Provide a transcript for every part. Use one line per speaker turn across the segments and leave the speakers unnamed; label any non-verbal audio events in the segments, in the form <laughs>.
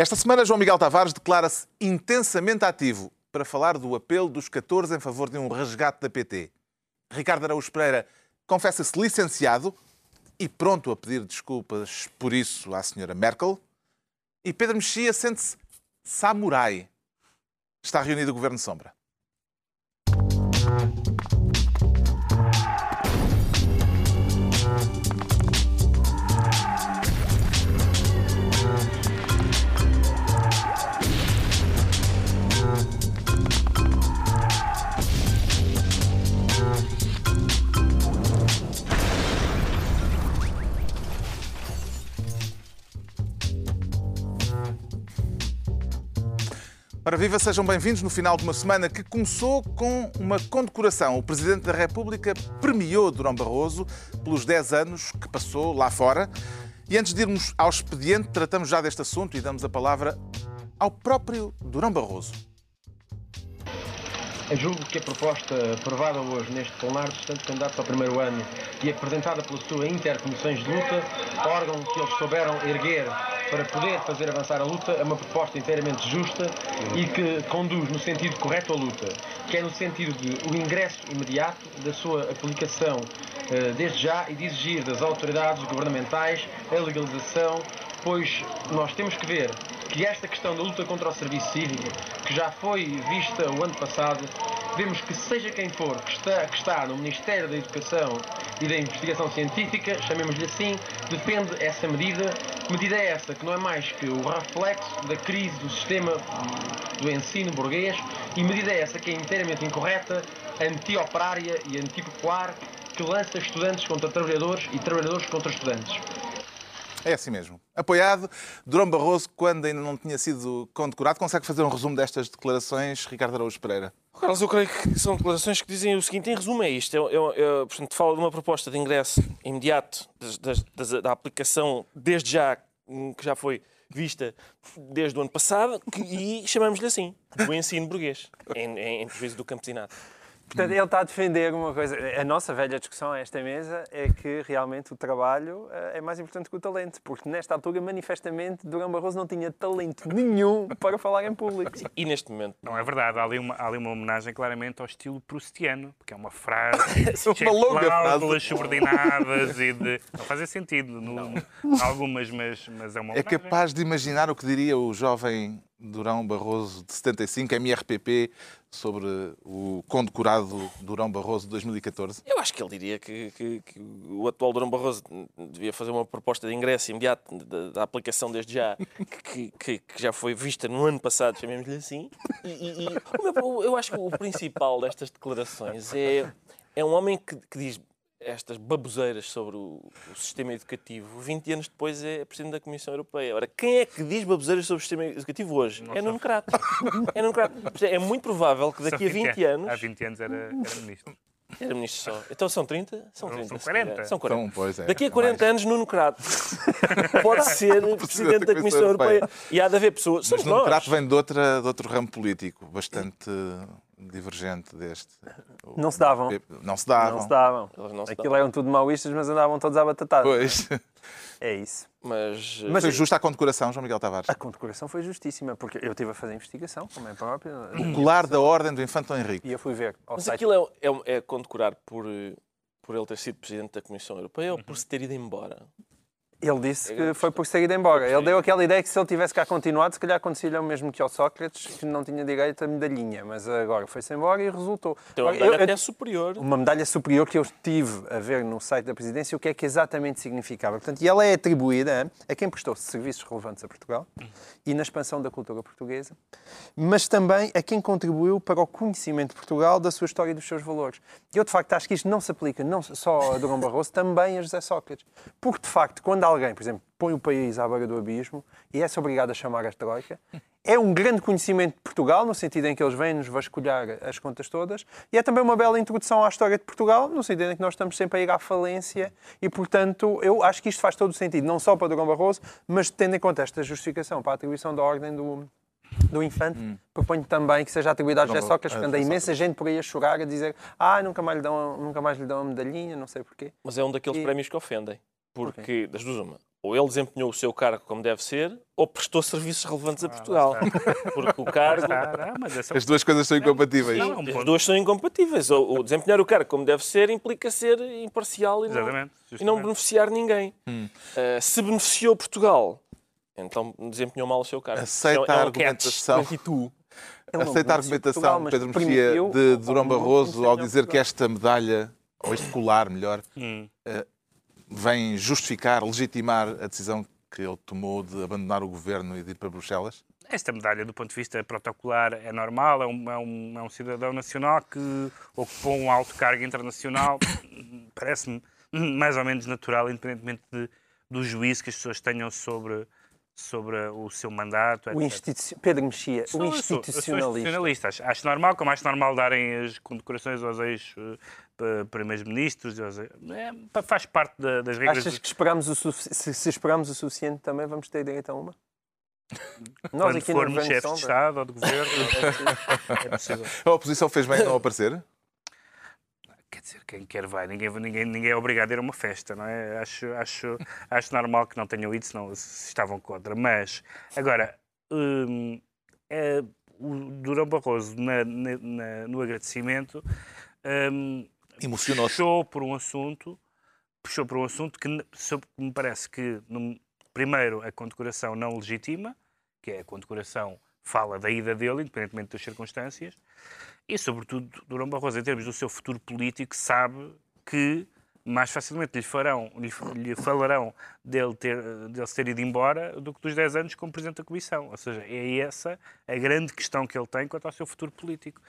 Esta semana, João Miguel Tavares declara-se intensamente ativo para falar do apelo dos 14 em favor de um resgate da PT. Ricardo Araújo Pereira confessa-se licenciado e pronto a pedir desculpas por isso à senhora Merkel. E Pedro Mexia sente-se samurai. Está reunido o Governo Sombra. Ora, viva, sejam bem-vindos no final de uma semana que começou com uma condecoração. O Presidente da República premiou Durão Barroso pelos 10 anos que passou lá fora. E antes de irmos ao expediente, tratamos já deste assunto e damos a palavra ao próprio Durão Barroso.
Eu julgo que a proposta aprovada hoje neste plenário estudantes candidatos ao primeiro ano e apresentada pela sua Intercomissões de Luta, órgão que eles souberam erguer para poder fazer avançar a luta, é uma proposta inteiramente justa e que conduz no sentido correto a luta, que é no sentido de o ingresso imediato da sua aplicação desde já e de exigir das autoridades governamentais a legalização, pois nós temos que ver que esta questão da luta contra o serviço cívico, que já foi vista o ano passado, vemos que seja quem for que está, que está no Ministério da Educação e da Investigação Científica, chamemos-lhe assim, depende essa medida. Medida é essa que não é mais que o reflexo da crise do sistema do ensino burguês e medida é essa que é inteiramente incorreta, anti-operária e anti-popular, lança estudantes contra trabalhadores e trabalhadores contra estudantes.
É assim mesmo. Apoiado, Durão Barroso, quando ainda não tinha sido condecorado, consegue fazer um resumo destas declarações, Ricardo Araújo Pereira?
Carlos, eu creio que são declarações que dizem o seguinte, em resumo é isto, é, é, é, portanto, fala de uma proposta de ingresso imediato das, das, da aplicação desde já, que já foi vista desde o ano passado, que, e chamamos-lhe assim, do ensino burguês, em, em, em prejuízo do campesinato.
Portanto, ele está a defender uma coisa. A nossa velha discussão a esta mesa é que realmente o trabalho é mais importante que o talento, porque nesta altura, manifestamente, Durão Barroso não tinha talento nenhum para falar em público.
E neste momento.
Não é verdade, há ali uma, há ali uma homenagem claramente ao estilo proustiano, porque é uma frase <laughs>
uma longa frase
subordinadas e de. Não faz sentido, no, algumas, mas, mas é uma
É capaz de imaginar o que diria o jovem Durão Barroso de 75, MRPP, sobre o condecorado Durão Barroso de 2014?
Eu acho que ele diria que, que, que o atual Durão Barroso devia fazer uma proposta de ingresso imediato da, da aplicação desde já, que, que, já foi vista no ano passado, chamemos-lhe assim. E, e, e, eu acho que o principal destas declarações é, é um homem que, que diz estas baboseiras sobre o, o, sistema educativo, 20 anos depois é Presidente da Comissão Europeia. Ora, quem é que diz baboseiras sobre o sistema educativo hoje? Não é Nuno Crato. É Nuno Crato. É muito provável que daqui a 20 anos...
Há 20 anos era, era ministro.
Era ministro só. Então são 30?
São 30. São 40.
São 40.
Então, pois é,
Daqui a 40 mais. anos, Nuno Crato <laughs> pode ser Presidente da Comissão Europeia. Europeia. E há de haver pessoas...
Mas Nuno Crato vem de, outra, de outro ramo político, bastante divergente deste.
Não se davam.
Não se davam.
Não se davam. Não se Aquilo eram tudo maoístas, mas andavam todos à batatada.
Pois. <laughs>
É isso.
Mas,
mas foi justa a condecoração, João Miguel Tavares?
A condecoração foi justíssima, porque eu estive a fazer investigação, como é próprio.
O colar da Ordem do Infante Henrique.
E eu fui ver.
mas site. aquilo é, é, é, condecorar por, por ele ter sido Presidente da Comissão Europeia ou por se ter ido embora?
Ele disse que foi por sair embora. Ele deu aquela ideia que se ele tivesse cá continuado, se calhar acontecia o mesmo que ao Sócrates, que não tinha direito a medalhinha. Mas agora foi-se embora e resultou.
Tem uma medalha eu, até superior.
Uma medalha superior que eu estive a ver no site da Presidência o que é que exatamente significava. Portanto, e ela é atribuída a quem prestou serviços relevantes a Portugal e na expansão da cultura portuguesa, mas também a quem contribuiu para o conhecimento de Portugal, da sua história e dos seus valores. E eu, de facto, acho que isto não se aplica não só a Durão Barroso, também a José Sócrates. Porque, de facto, quando alguém, por exemplo, põe o país à beira do abismo e é-se obrigado a chamar a Troika, é um grande conhecimento de Portugal, no sentido em que eles vêm-nos vasculhar as contas todas, e é também uma bela introdução à história de Portugal, no sentido em que nós estamos sempre a ir à falência, e, portanto, eu acho que isto faz todo o sentido, não só para Durão Barroso, mas tendo em conta esta justificação para a atribuição da ordem do, do infante, hum. proponho também que seja atribuído a José Sócrates, porque anda imensa gente por aí a chorar, a dizer ah, nunca mais lhe dão, nunca mais lhe dão a medalhinha, não sei porquê.
Mas é um daqueles e... prémios que ofendem. Porque, okay. das duas uma, ou ele desempenhou o seu cargo como deve ser, ou prestou serviços relevantes
Ah,
a Portugal. <laughs> Porque o cargo.
Ah, não, essa-
As duas coisas são incompatíveis.
Não, é um
As duas são incompatíveis. Ou, ou desempenhar o cargo como deve ser implica ser imparcial e não, e não beneficiar ninguém.
Hum.
Uh, se beneficiou Portugal, então desempenhou mal o seu cargo.
Aceita
É um- é
a
um
argumentação.
catch 22.
Ele não
Aceita a argumentação
Portugal,
de Pedro Mexia de Durão Barroso ao dizer que esta medalha, ou este colar, melhor,
Hum.
Vem justificar, legitimar a decisão que ele tomou de abandonar o governo e de ir para Bruxelas?
Esta medalha, do ponto de vista protocolar, é normal, é um, é um, é um cidadão nacional que ocupou um alto cargo internacional. <coughs> Parece-me mais ou menos natural, independentemente de- do juízo que as pessoas tenham sobre, sobre o seu mandato.
O institu... Pedro Mexia,
Sou-
o
eu sou- eu sou
institucionalista.
institucionalista. Acho, acho normal, como acho normal darem as condecorações aos ex-primeiros-ministros. É, faz parte da- das regras.
Achas que esperamos o se, se esperamos o suficiente também vamos ter direito a uma? <laughs> Nós
Quando
aqui
formos
Governo de
chefe de
Sombra.
Estado ou de Governo, <laughs> é possível.
A oposição fez bem em não aparecer?
Quer dizer, quem quer vai, ninguém, ninguém, ninguém é obrigado a ir a uma festa, não é? Acho, acho, acho normal que não tenham ido, senão se estavam contra. Mas, agora, hum, é, o Durão Barroso, na- na- na- no agradecimento, hum,
Emocionou-se.
puxou por um assunto, puxou por um assunto que me parece que, primeiro, a condecoração não legitima, que é a condecoração fala da ida dele, independentemente das circunstâncias, e, sobretudo, Durão Barroso, em termos do seu futuro político, sabe que mais facilmente lhe, farão, lhe, lhe falarão dele, ter, dele ter ido embora do que dos 10 anos como Presidente da Comissão. Ou seja, é essa a grande questão que ele tem quanto ao seu futuro político.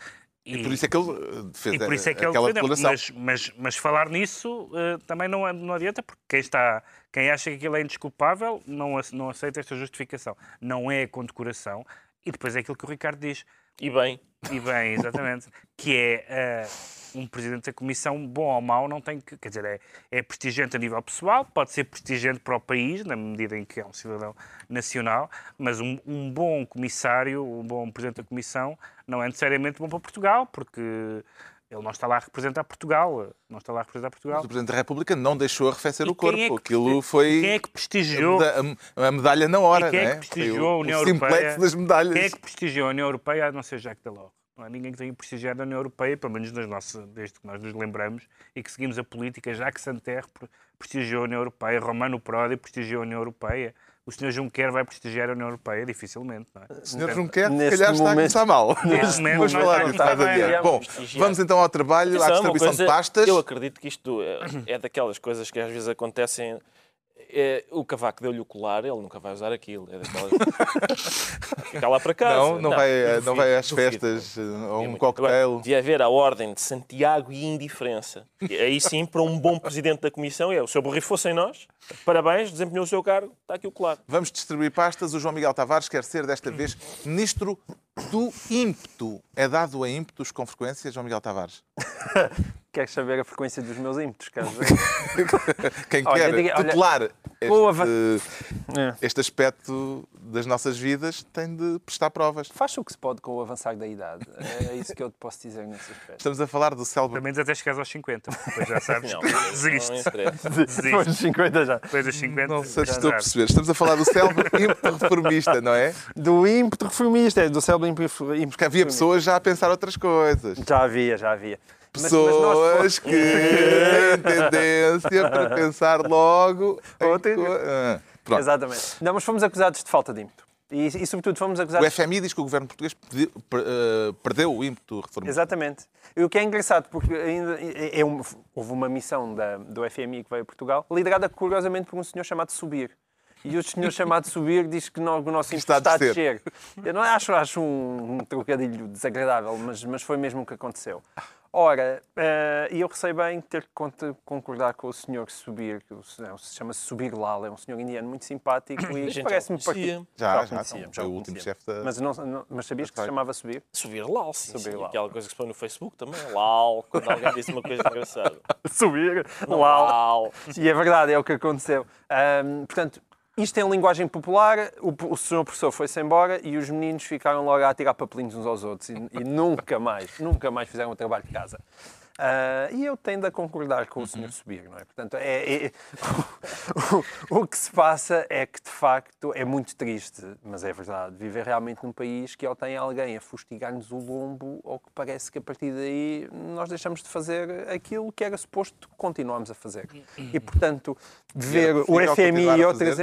E por isso é que ele eh, fez
E por isso é que ele
aquela
defendeu.
declaração.
Mas, mas, mas falar nisso eh, também não, não adianta, porque quem, está, quem acha que aquilo é indesculpável não, não aceita esta justificação. Não é a condecoração. E depois é aquilo que o Ricardo diz.
E bem,
E bem, exatamente. <laughs> que é eh, um presidente da comissão, bom ou mau, não tem que. Quer dizer, é, é prestigiante a nível pessoal, pode ser prestigiante para o país, na medida em que é um cidadão nacional, mas um, um bom comissário, um bom presidente da comissão, não é necessariamente bom para Portugal, porque ele não está lá a representar Portugal. Não está lá a representar Portugal.
Mas o Presidente da República não deixou arrefecer
E
o corpo.
é que
Aquilo foi
Quem é que prestigiou?
a, meda- a medalha na hora,
E quem é
não
que
é?
prestigiou a União Europeia?
das medalhas.
Quem é que prestigiou a União Europeia a não ser Jacques Delors? Não há ninguém que tenha prestigiado a União Europeia, pelo menos nas nossas, desde que nós nos lembramos e que seguimos a política. Jacques Santer pre- prestigiou a União Europeia, Romano Prodi prestigiou a União Europeia. O Sr. Juncker vai prestigiar a União Europeia? Dificilmente, não é?
O Sr.
Portanto,
Juncker, se calhar, está a
momento-
começar mal.
Neste momento
Vamos falar
não está.
Bom, vamos então ao trabalho, à distribuição
coisa-
de pastas.
Eu acredito que isto é, é daquelas coisas que às vezes acontecem. É, o cavaco deu-lhe o colar, ele nunca vai usar aquilo. É daquelas... <laughs> Fica lá para casa.
Não, não, vai,
duvido,
não vai às
duvido.
festas eh, ou um.
Agora, devia haver a ordem de Santiago e indiferença. E Aí sim, para um bom presidente da Comissão, é o seu borrifou sem nós. Parabéns, desempenhou o seu cargo, está aqui o colar.
Vamos distribuir pastas. O João Miguel Tavares quer ser, desta vez, ministro do ímpeto. É dado a ímpetos com frequência, João Miguel Tavares? <laughs>
Queres saber a frequência dos meus ímpetos? <laughs>
Quem
Olha,
quer
diga- olha,
tutelar
va-
este,
É.
este aspecto das nossas vidas tem de prestar provas.
Faz o que se pode com o avançar da idade. É isso que eu te posso dizer nesse aspecto.
Estamos a falar do célebre
Pelo menos até chegares aos 50. Depois já sabes
Não,
desiste.
Depois
Desiste.
dos 50 já.
Depois dos 50.
Não sei se estou a perceber. Estamos a falar do célebre ímpeto reformista, não é?
Do ímpeto reformista, é do cérebro ímpeto
Porque havia pessoas já a pensar outras coisas.
Já havia, já havia.
Pessoas que têm tendência para pensar logo co- Ah, Pronto.
Exatamente. Não, mas fomos acusados de falta de ímpeto. E, e sobretudo, fomos
O
acusados...
FMI diz que o governo português pedi- per- eh, perdeu o ímpeto reformista.
Exatamente. E o que é engraçado, porque ainda é, é um- houve uma missão da- do FMI que veio a Portugal, liderada curiosamente por um senhor chamado Subir. E o senhor chamado Subir diz que no- o nosso ímpeto
Está a
está a
descer.
descer. Eu não acho, acho um, um trocadilho desagradável, mas, mas foi mesmo o que aconteceu. Ora, eh, e eu receio bem ter que concordar com o senhor Subir, que o senhor- se chama Subir Lal, é um senhor indiano muito simpático <clears throat>
A
e
gente já
parece-me
o conhecia.
parti-
Já, já.
conhecíamos,
Foi
já
o último chefe da.
Mas, não, não- mas sabias que se chamava Subir?
Subir LAL, sim,
Subir
sim.
LAL.
Aquela coisa que se põe no Facebook também. LAL, quando alguém disse uma coisa engraçada. <laughs>
Subir, Lal.
LAL.
E é verdade, é o que aconteceu. Ahm, portanto, isto em linguagem popular, o, o senhor professor foi-se embora e os meninos ficaram logo a tirar papelinhos uns aos outros e, e nunca mais, nunca mais fizeram o trabalho de casa. Ah, e eu tendo a concordar com o Sr. Subir, não é? Portanto, é, é- <laughs> o, o que se passa é que, de facto, é muito triste, mas é verdade, viver realmente num país que ou tem alguém a fustigar-nos o lombo ou que parece que a partir daí nós deixamos de fazer aquilo que era suposto continuarmos a fazer. E, portanto, ver o FMI e outras...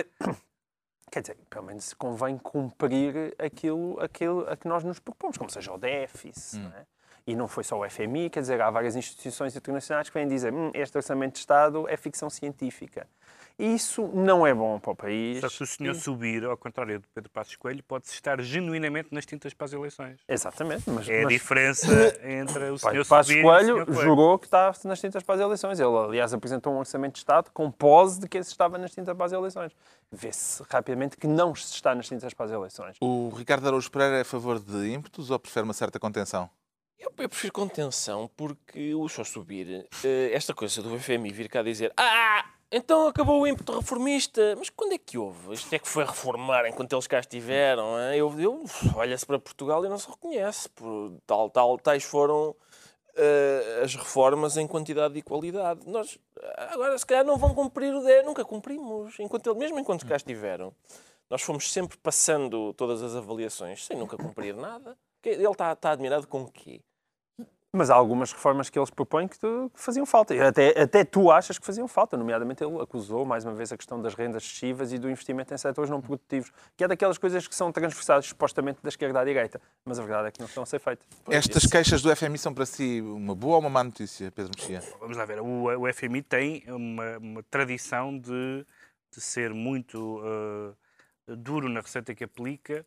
Quer dizer, pelo menos convém cumprir aquilo, aquilo a que nós nos propomos, como seja o déficit, não é? E não foi só o FMI, quer dizer, há várias instituições internacionais que vêm dizer hum, este orçamento de Estado é ficção científica. E isso não é bom para o país.
Só se o senhor subir, ao contrário de Pedro Passos Coelho, pode estar genuinamente nas tintas para as eleições.
Exatamente, mas,
É a
mas
diferença entre o senhor
Pai, Passos
subir e o
Coelho
senhor Coelho.
jurou que está nas tintas para as eleições. Ele, aliás, apresentou um orçamento de Estado com pose de que esse estava nas tintas para as eleições. Vê-se rapidamente que não se está nas tintas para as eleições.
O Ricardo Araújo Pereira é a favor de ímpetos ou prefere uma certa contenção?
Eu, eu prefiro contenção porque o só subir, eh, esta coisa do FMI vir cá dizer Ah, então acabou o ímpeto reformista. Mas quando é que houve? Isto é que foi reformar enquanto eles cá estiveram. hein? Eu, eu olha-se para Portugal e não se reconhece. Por tal, tal, tais foram eh, as reformas em quantidade e qualidade. Nós agora se calhar não vão cumprir o 10, nunca cumprimos, enquanto ele, mesmo enquanto cá estiveram. Nós fomos sempre passando todas as avaliações sem nunca cumprir nada. Ele está, está admirado com o quê?
Mas há algumas reformas que eles propõem que, tu- que faziam falta. Até, até tu achas que faziam falta. Nomeadamente, ele acusou, mais uma vez, a questão das rendas excessivas e do investimento em setores não produtivos, que é daquelas coisas que são transversadas, supostamente, da esquerda à direita. Mas a verdade é que não estão a ser feitas.
Estas queixas do FMI são para si uma boa ou uma má notícia, Pedro Mexia?
Vamos lá ver, o, o FMI tem uma, uma tradição de, de ser muito eh, duro na receita que aplica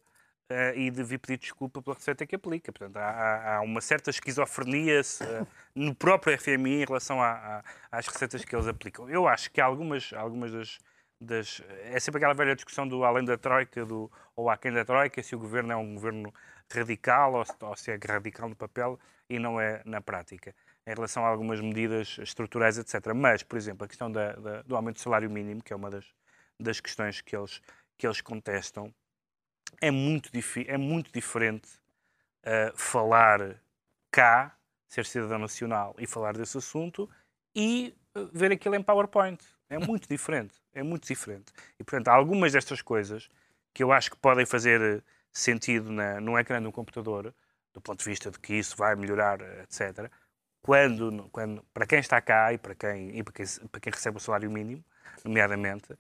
eh, e de vir pedir desculpa pela receita que aplica. Portanto, há- há, uma certa esquizofrenia eh, no próprio FMI em relação a- a- às receitas que eles aplicam. Eu acho que algumas, algumas das, das- É sempre aquela velha discussão do além da Troika do, ou aquém da Troika, se o governo é um governo radical ou se, ou se é radical no papel e não é na prática em relação a algumas medidas estruturais, etc. Mas, por exemplo, a questão da- da- do aumento do salário mínimo, que é uma das, das questões que eles, que eles contestam, é muito, é muito diferente uh, falar cá, ser cidadão nacional e falar desse assunto e uh, ver aquilo em PowerPoint. É <laughs> muito diferente. É muito diferente. E, portanto, há algumas destas coisas que eu acho que podem fazer uh, sentido na, num ecrã de um computador, do ponto de vista de que isso vai melhorar, etc. Quando, quando, para quem está cá e para quem, e para quem, para quem recebe o salário mínimo, nomeadamente,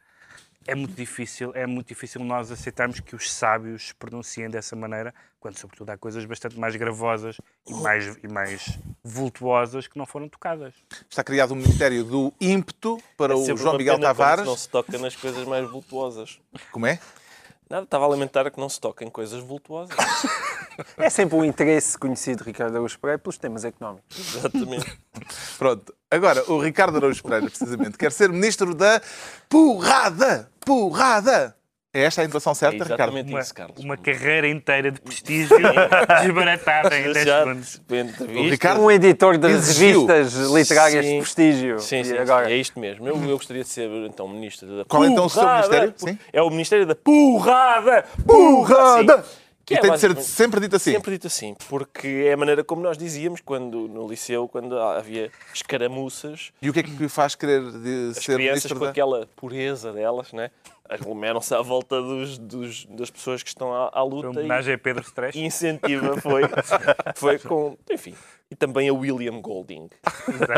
é muito difícil, é muito difícil nós aceitarmos que os sábios se pronunciem dessa maneira, quando sobretudo há coisas bastante mais gravosas e mais, e mais vultuosas que não foram tocadas.
Está criado um Ministério do Ímpeto para
É
o João Miguel Tavares.
Não se toca nas coisas mais vultuosas.
Como é?
Nada, estava a lamentar que não se toca em coisas vultuosas. <laughs>
É sempre um interesse conhecido de Ricardo Araújo Pereira pelos temas económicos.
Exatamente.
Pronto. Agora, o Ricardo Araújo Pereira, precisamente, quer ser Ministro da Porrada! Porrada! É esta a intuação certa,
É
Ricardo?
exatamente
Uma,
isso, Carlos.
uma carreira inteira de prestígio <laughs> desbaratada em 10
Já
segundos.
Ricardo-
Um editor das
Exigiu.
revistas literárias
Sim.
de prestígio.
Sim,
E
sim,
agora...
sim, é isto mesmo. Eu, eu gostaria de ser, então, Ministro da
Qual é, então, o seu
Porrada.
ministério? Sim.
É o Ministério da Porrada!
Porrada!
Sim.
E
Que é
tem de ser sempre dito assim.
Sempre dito assim, porque é a maneira como nós dizíamos quando no liceu, quando havia escaramuças,
E o que é que faz querer de
as
ser
crianças com aquela pureza delas, né? Aglomeram-se à volta dos, dos- das pessoas que estão à, à luta
uma
e,
homenagem a Pedro Stresch.
e incentiva foi, foi com, enfim, e também a William Golding.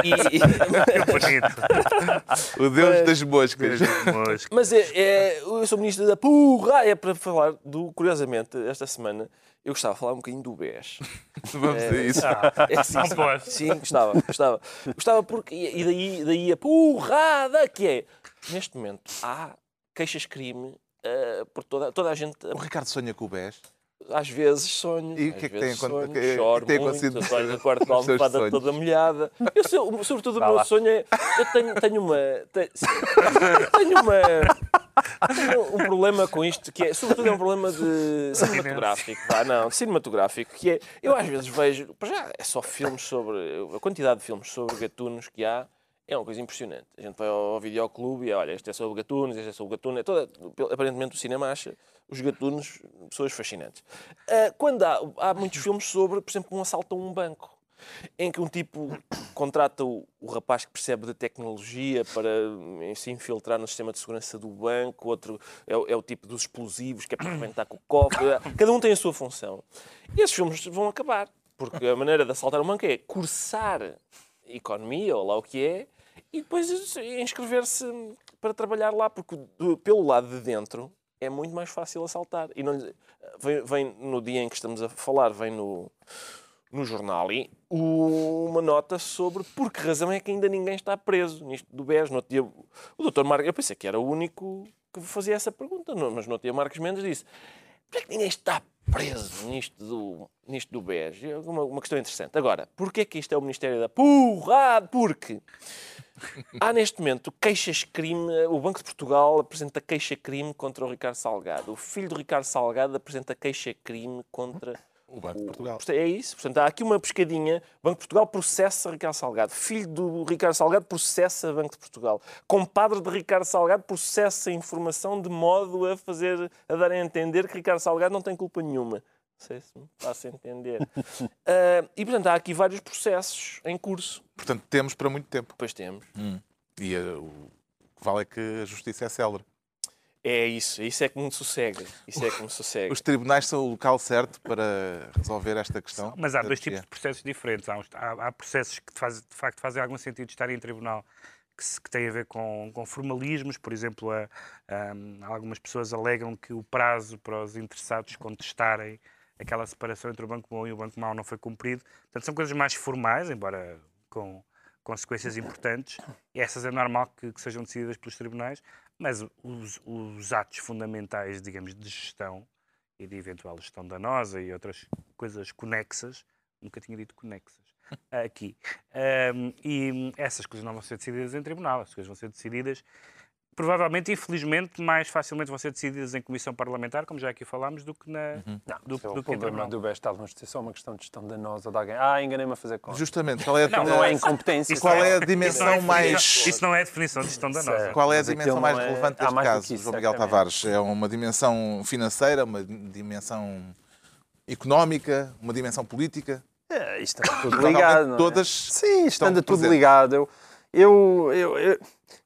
E- <laughs>
Que bonito.
O Deus das moscas.
Mas,
Mas é, é, eu sou ministro da porra. É para falar do. Curiosamente, esta semana eu gostava de falar um bocadinho do BES. <laughs>
Vamos a isso.
É, sim,
Não
sim.
posso.
Sim, gostava, gostava. Gostava porque. E daí, daí a porrada que é. Neste momento há queixas-crime eh, por toda, toda a gente.
O Ricardo sonha com o BES.
Às vezes sonho.
E o que é que tem acon-
sonho,
que é-
choro
que tem
muito,
acontecido
no quarto com a almofada toda molhada. Eu, sou- sobretudo, o meu
lá.
sonho é. Eu tenho, tenho uma. te- sim, <laughs> tenho uma. Tenho um problema com isto, que é, sobretudo, é um problema de cinematográfico. Vá, não, cinematográfico, que é. Eu às vezes vejo. Já é só filmes sobre. A quantidade de filmes sobre gatunos que há. É uma coisa impressionante. A gente vai ao videoclube e olha, este é sobre gatunos, este é sobre gatuno. É toda, aparentemente o cinema acha os gatunos pessoas fascinantes. Ah, quando há, há muitos filmes sobre, por exemplo, um assalto a um banco. em que um tipo contrata o, o rapaz que percebe da tecnologia para se infiltrar no sistema de segurança do banco, outro é, é o tipo dos explosivos que é para arrebentar com o cofre. Cada um tem a sua função. E esses filmes vão acabar, porque a maneira de assaltar um banco é cursar economia, ou lá o que é, e depois inscrever-se para trabalhar lá, porque do- pelo lado de dentro é muito mais fácil assaltar. E não lhe- vem, vem no dia em que estamos a falar, vem no, no jornal e uma nota sobre por que razão é que ainda ninguém está preso nisto do BES. No outro dia, o doutor Marcos, eu pensei que era o único que fazia essa pergunta, mas no outro dia Marcos Mendes disse por que ninguém está preso nisto do, nisto do BES? Uma, uma questão interessante. Agora, porquê que isto é o Ministério da Porrada? Porque há neste momento queixas-crime. O Banco de Portugal apresenta queixa-crime contra o Ricardo Salgado. O filho do Ricardo Salgado apresenta queixa-crime contra
O Banco de Portugal.
é isso. Portanto, há aqui uma pescadinha. Banco de Portugal processa Ricardo Salgado. Filho do Ricardo Salgado processa Banco de Portugal. Compadre de Ricardo Salgado processa a informação de modo a fazer, a dar a entender que Ricardo Salgado não tem culpa nenhuma. Não sei se me faço entender. <laughs> Ah, e, portanto, há aqui vários processos em curso.
Portanto, temos para muito tempo.
Depois temos.
E eh, o que vale é que a justiça é célere.
É isso. Isso é que me sossega. Isso é que me <laughs> sossega.
Os tribunais são o local certo para resolver esta questão?
Mas há dois
desfia.
tipos de processos diferentes. Há, uns- há- há processos que de, faz- de facto fazem algum sentido estar em tribunal que, se- que têm a ver com, com formalismos. Por exemplo, a- a- algumas pessoas alegam que o prazo para os interessados contestarem aquela separação entre o Banco Bom e o Banco Mau não foi cumprido. Portanto, são coisas mais formais, embora com consequências importantes. E essas é normal que, que sejam decididas pelos tribunais. Mas os, os atos fundamentais, digamos, de gestão e de eventual gestão danosa e outras coisas conexas, nunca tinha dito conexas, aqui. Ahm, e essas coisas não vão ser decididas em tribunal, as coisas vão ser decididas, provavelmente, infelizmente, mais facilmente vão ser decididas em comissão parlamentar, como já aqui falámos, do que, na, do,
Isso é o
do que em
problema do BES está a ser só uma questão de gestão danosa de alguém. Ah, enganei-me a fazer conta.
Justamente, qual é a,
Não, não é incompetência.
Isso
qual
não
é a
isso
dimensão
não é
mais-
Isso não é a definição de gestão danosa.
Certo.
Qual é a dimensão mais
não é-
relevante deste
mais do
caso,
isso,
João Miguel
certamente.
Tavares? É uma dimensão financeira, uma dimensão económica, uma dimensão política?
É, isto anda tudo ligado. não é?
todas
Sim, anda tudo
presentes.
ligado. Eu, eu, eu, eu,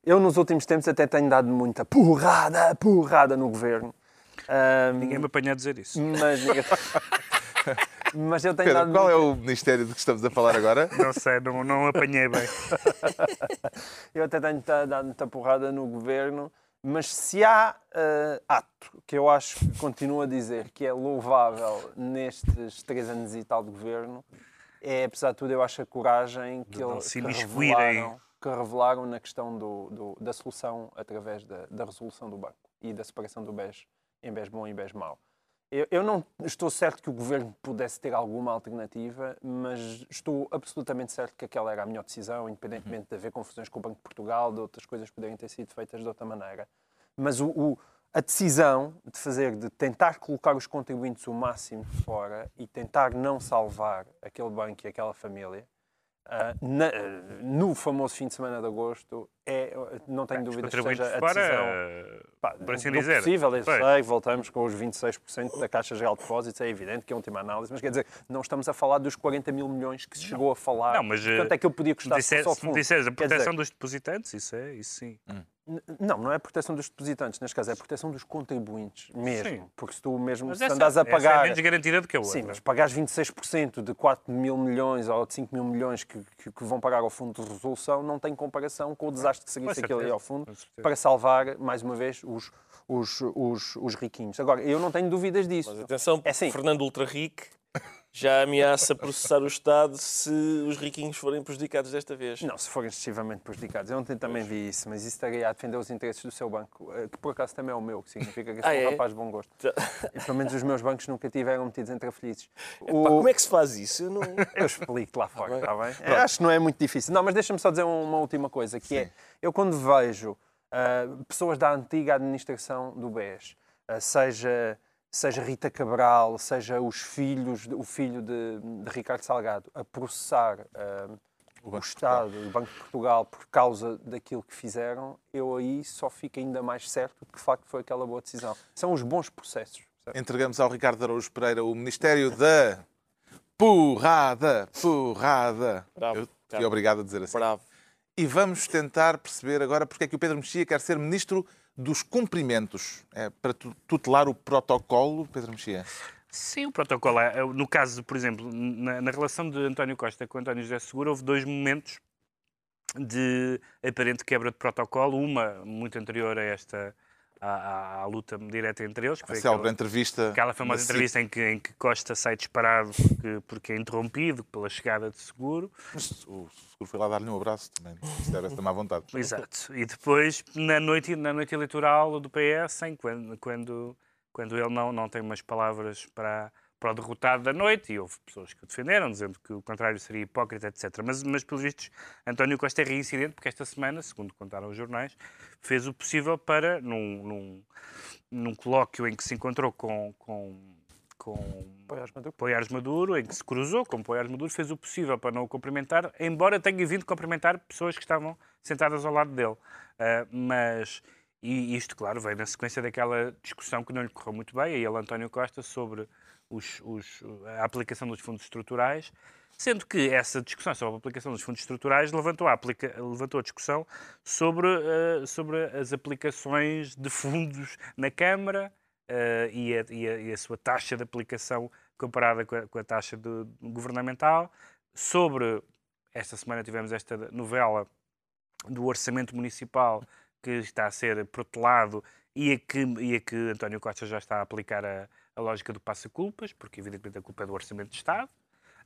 eu, nos últimos tempos, até tenho dado muita porrada, porrada no governo. Ahm,
Ninguém me apanha a dizer isso.
mas, <laughs> mas eu tenho
Pedro,
dado
qual é o ministério de que estamos a falar agora? <laughs>
Não sei, não, não apanhei bem. <laughs>
Eu até tenho dado muita porrada no governo, mas se há eh, ato que eu acho que continuo a dizer que é louvável nestes três anos e tal de governo, é, apesar de tudo, eu acho a coragem que,
não
ele,
se
revelaram, que revelaram na questão do, do- da solução através da, da resolução do banco e da separação do BES em BES bom e BES mau. Eu, eu não estou certo que o governo pudesse ter alguma alternativa, mas estou absolutamente certo que aquela era a melhor decisão, independentemente de haver confusões com o Banco de Portugal, de outras coisas poderem ter sido feitas de outra maneira. Mas o- o- a decisão de fazer, de tentar colocar os contribuintes o máximo fora e tentar não salvar aquele banco e aquela família, ah, na- no famoso fim de semana de agosto, é, não tenho
Os
dúvidas que seja a decisão. Pá,
por assim
do
dizer.
possível, eu
Pois.
sei, voltamos com os 26% da Caixa Geral de Depósitos, é evidente que é a última análise, mas quer dizer, não estamos a falar dos 40 mil milhões que se chegou a falar.
Não, mas,
Quanto é que eu podia custar
Disser-
só o
se me
fundo?
disseres a
Quer dizer,
proteção dos depositantes, isso é, isso sim.
N- Não, não é a proteção dos depositantes, neste caso é a proteção dos contribuintes mesmo.
Sim.
Porque se tu mesmo
Mas
se
essa,
andas a
é
pagar.
menos garantida do que a outra.
Sim, mas pagares 26% de 4 mil milhões ou de 5 mil milhões que, que- que vão pagar ao fundo de resolução não tem comparação com o desastre que seguisse aquele ali ao fundo para salvar, mais uma vez, os, os, os, os riquinhos. Agora, eu não tenho dúvidas disso.
Mas atenção,
É assim.
Fernando Ultra Rico já ameaça processar o Estado se os riquinhos forem prejudicados desta vez.
Não, se forem excessivamente prejudicados. Eu ontem também vi isso, mas isso estaria a defender os interesses do seu banco, eh, que por acaso também é o meu, que significa que sou
Ah,
um
é?
rapaz de bom gosto.
Tá.
E pelo menos os meus bancos nunca tiveram metidos entre felizes.
Pá, como é que se faz isso? Eu não... <laughs>
Eu explico lá fora,
bem.
está bem? Eu acho que não é muito difícil. Não, mas deixa-me só dizer uma última coisa, que é, eu quando vejo ah, pessoas da antiga administração do BES, ah, seja, seja Rita Cabral, seja os filhos, o filho de, de Ricardo Salgado, a processar ah, o,
de
Estado, o Banco de Portugal, por causa daquilo que fizeram, eu aí só fico ainda mais certo de que de facto foi aquela boa decisão. São os bons processos. percebe?
Entregamos ao Ricardo Araújo Pereira o Ministério da Porrada, porrada.
Bravo,
Eu fui obrigado a dizer assim.
Bravo.
E vamos tentar perceber agora porque é que o Pedro Mexia quer ser ministro dos cumprimentos. É para tu- tutelar o protocolo, Pedro Mexia.
Sim, o protocolo. é- é- No caso, por exemplo, na, na relação de António Costa com António José Seguro, houve dois momentos de aparente quebra de protocolo. Uma muito anterior a esta, à, à- luta direta entre eles, que foi aquela,
entrevista.
aquela famosa entrevista em que, em que Costa sai disparado porque, porque é interrompido pela chegada de Seguro.
Mas O seguro foi lá dar-lhe um abraço também. Isto deve ser má vontade.
Exato. E depois, na noite, na noite eleitoral do PS, em quando, quando, quando ele não, não tem umas palavras para, para o derrotado da noite, e houve pessoas que o defenderam, dizendo que o contrário seria hipócrita, etc. Mas, mas pelos vistos, António Costa é reincidente, porque esta semana, segundo contaram os jornais, fez o possível para, num, num, num colóquio em que se encontrou com. com com
Poiares Maduro.
Poiares Maduro, em que se cruzou com Poiares Maduro, fez o possível para não o cumprimentar, embora tenha vindo cumprimentar pessoas que estavam sentadas ao lado dele. Ah, mas, e isto, claro, veio na sequência daquela discussão que não lhe correu muito bem, a ele, António Costa, sobre os- os- a aplicação dos fundos estruturais, sendo que essa discussão sobre a aplicação dos fundos estruturais levantou a, aplica- levantou a discussão sobre, ah, sobre as aplicações de fundos na Câmara, eh, e, a, e a- e a sua taxa de aplicação comparada com a, com a taxa de- governamental. Sobre, esta semana tivemos esta novela do orçamento municipal que está a ser protelado e a que, e a que António Costa já está a aplicar a, a lógica do passa-culpas, porque evidentemente a culpa é do orçamento de Estado.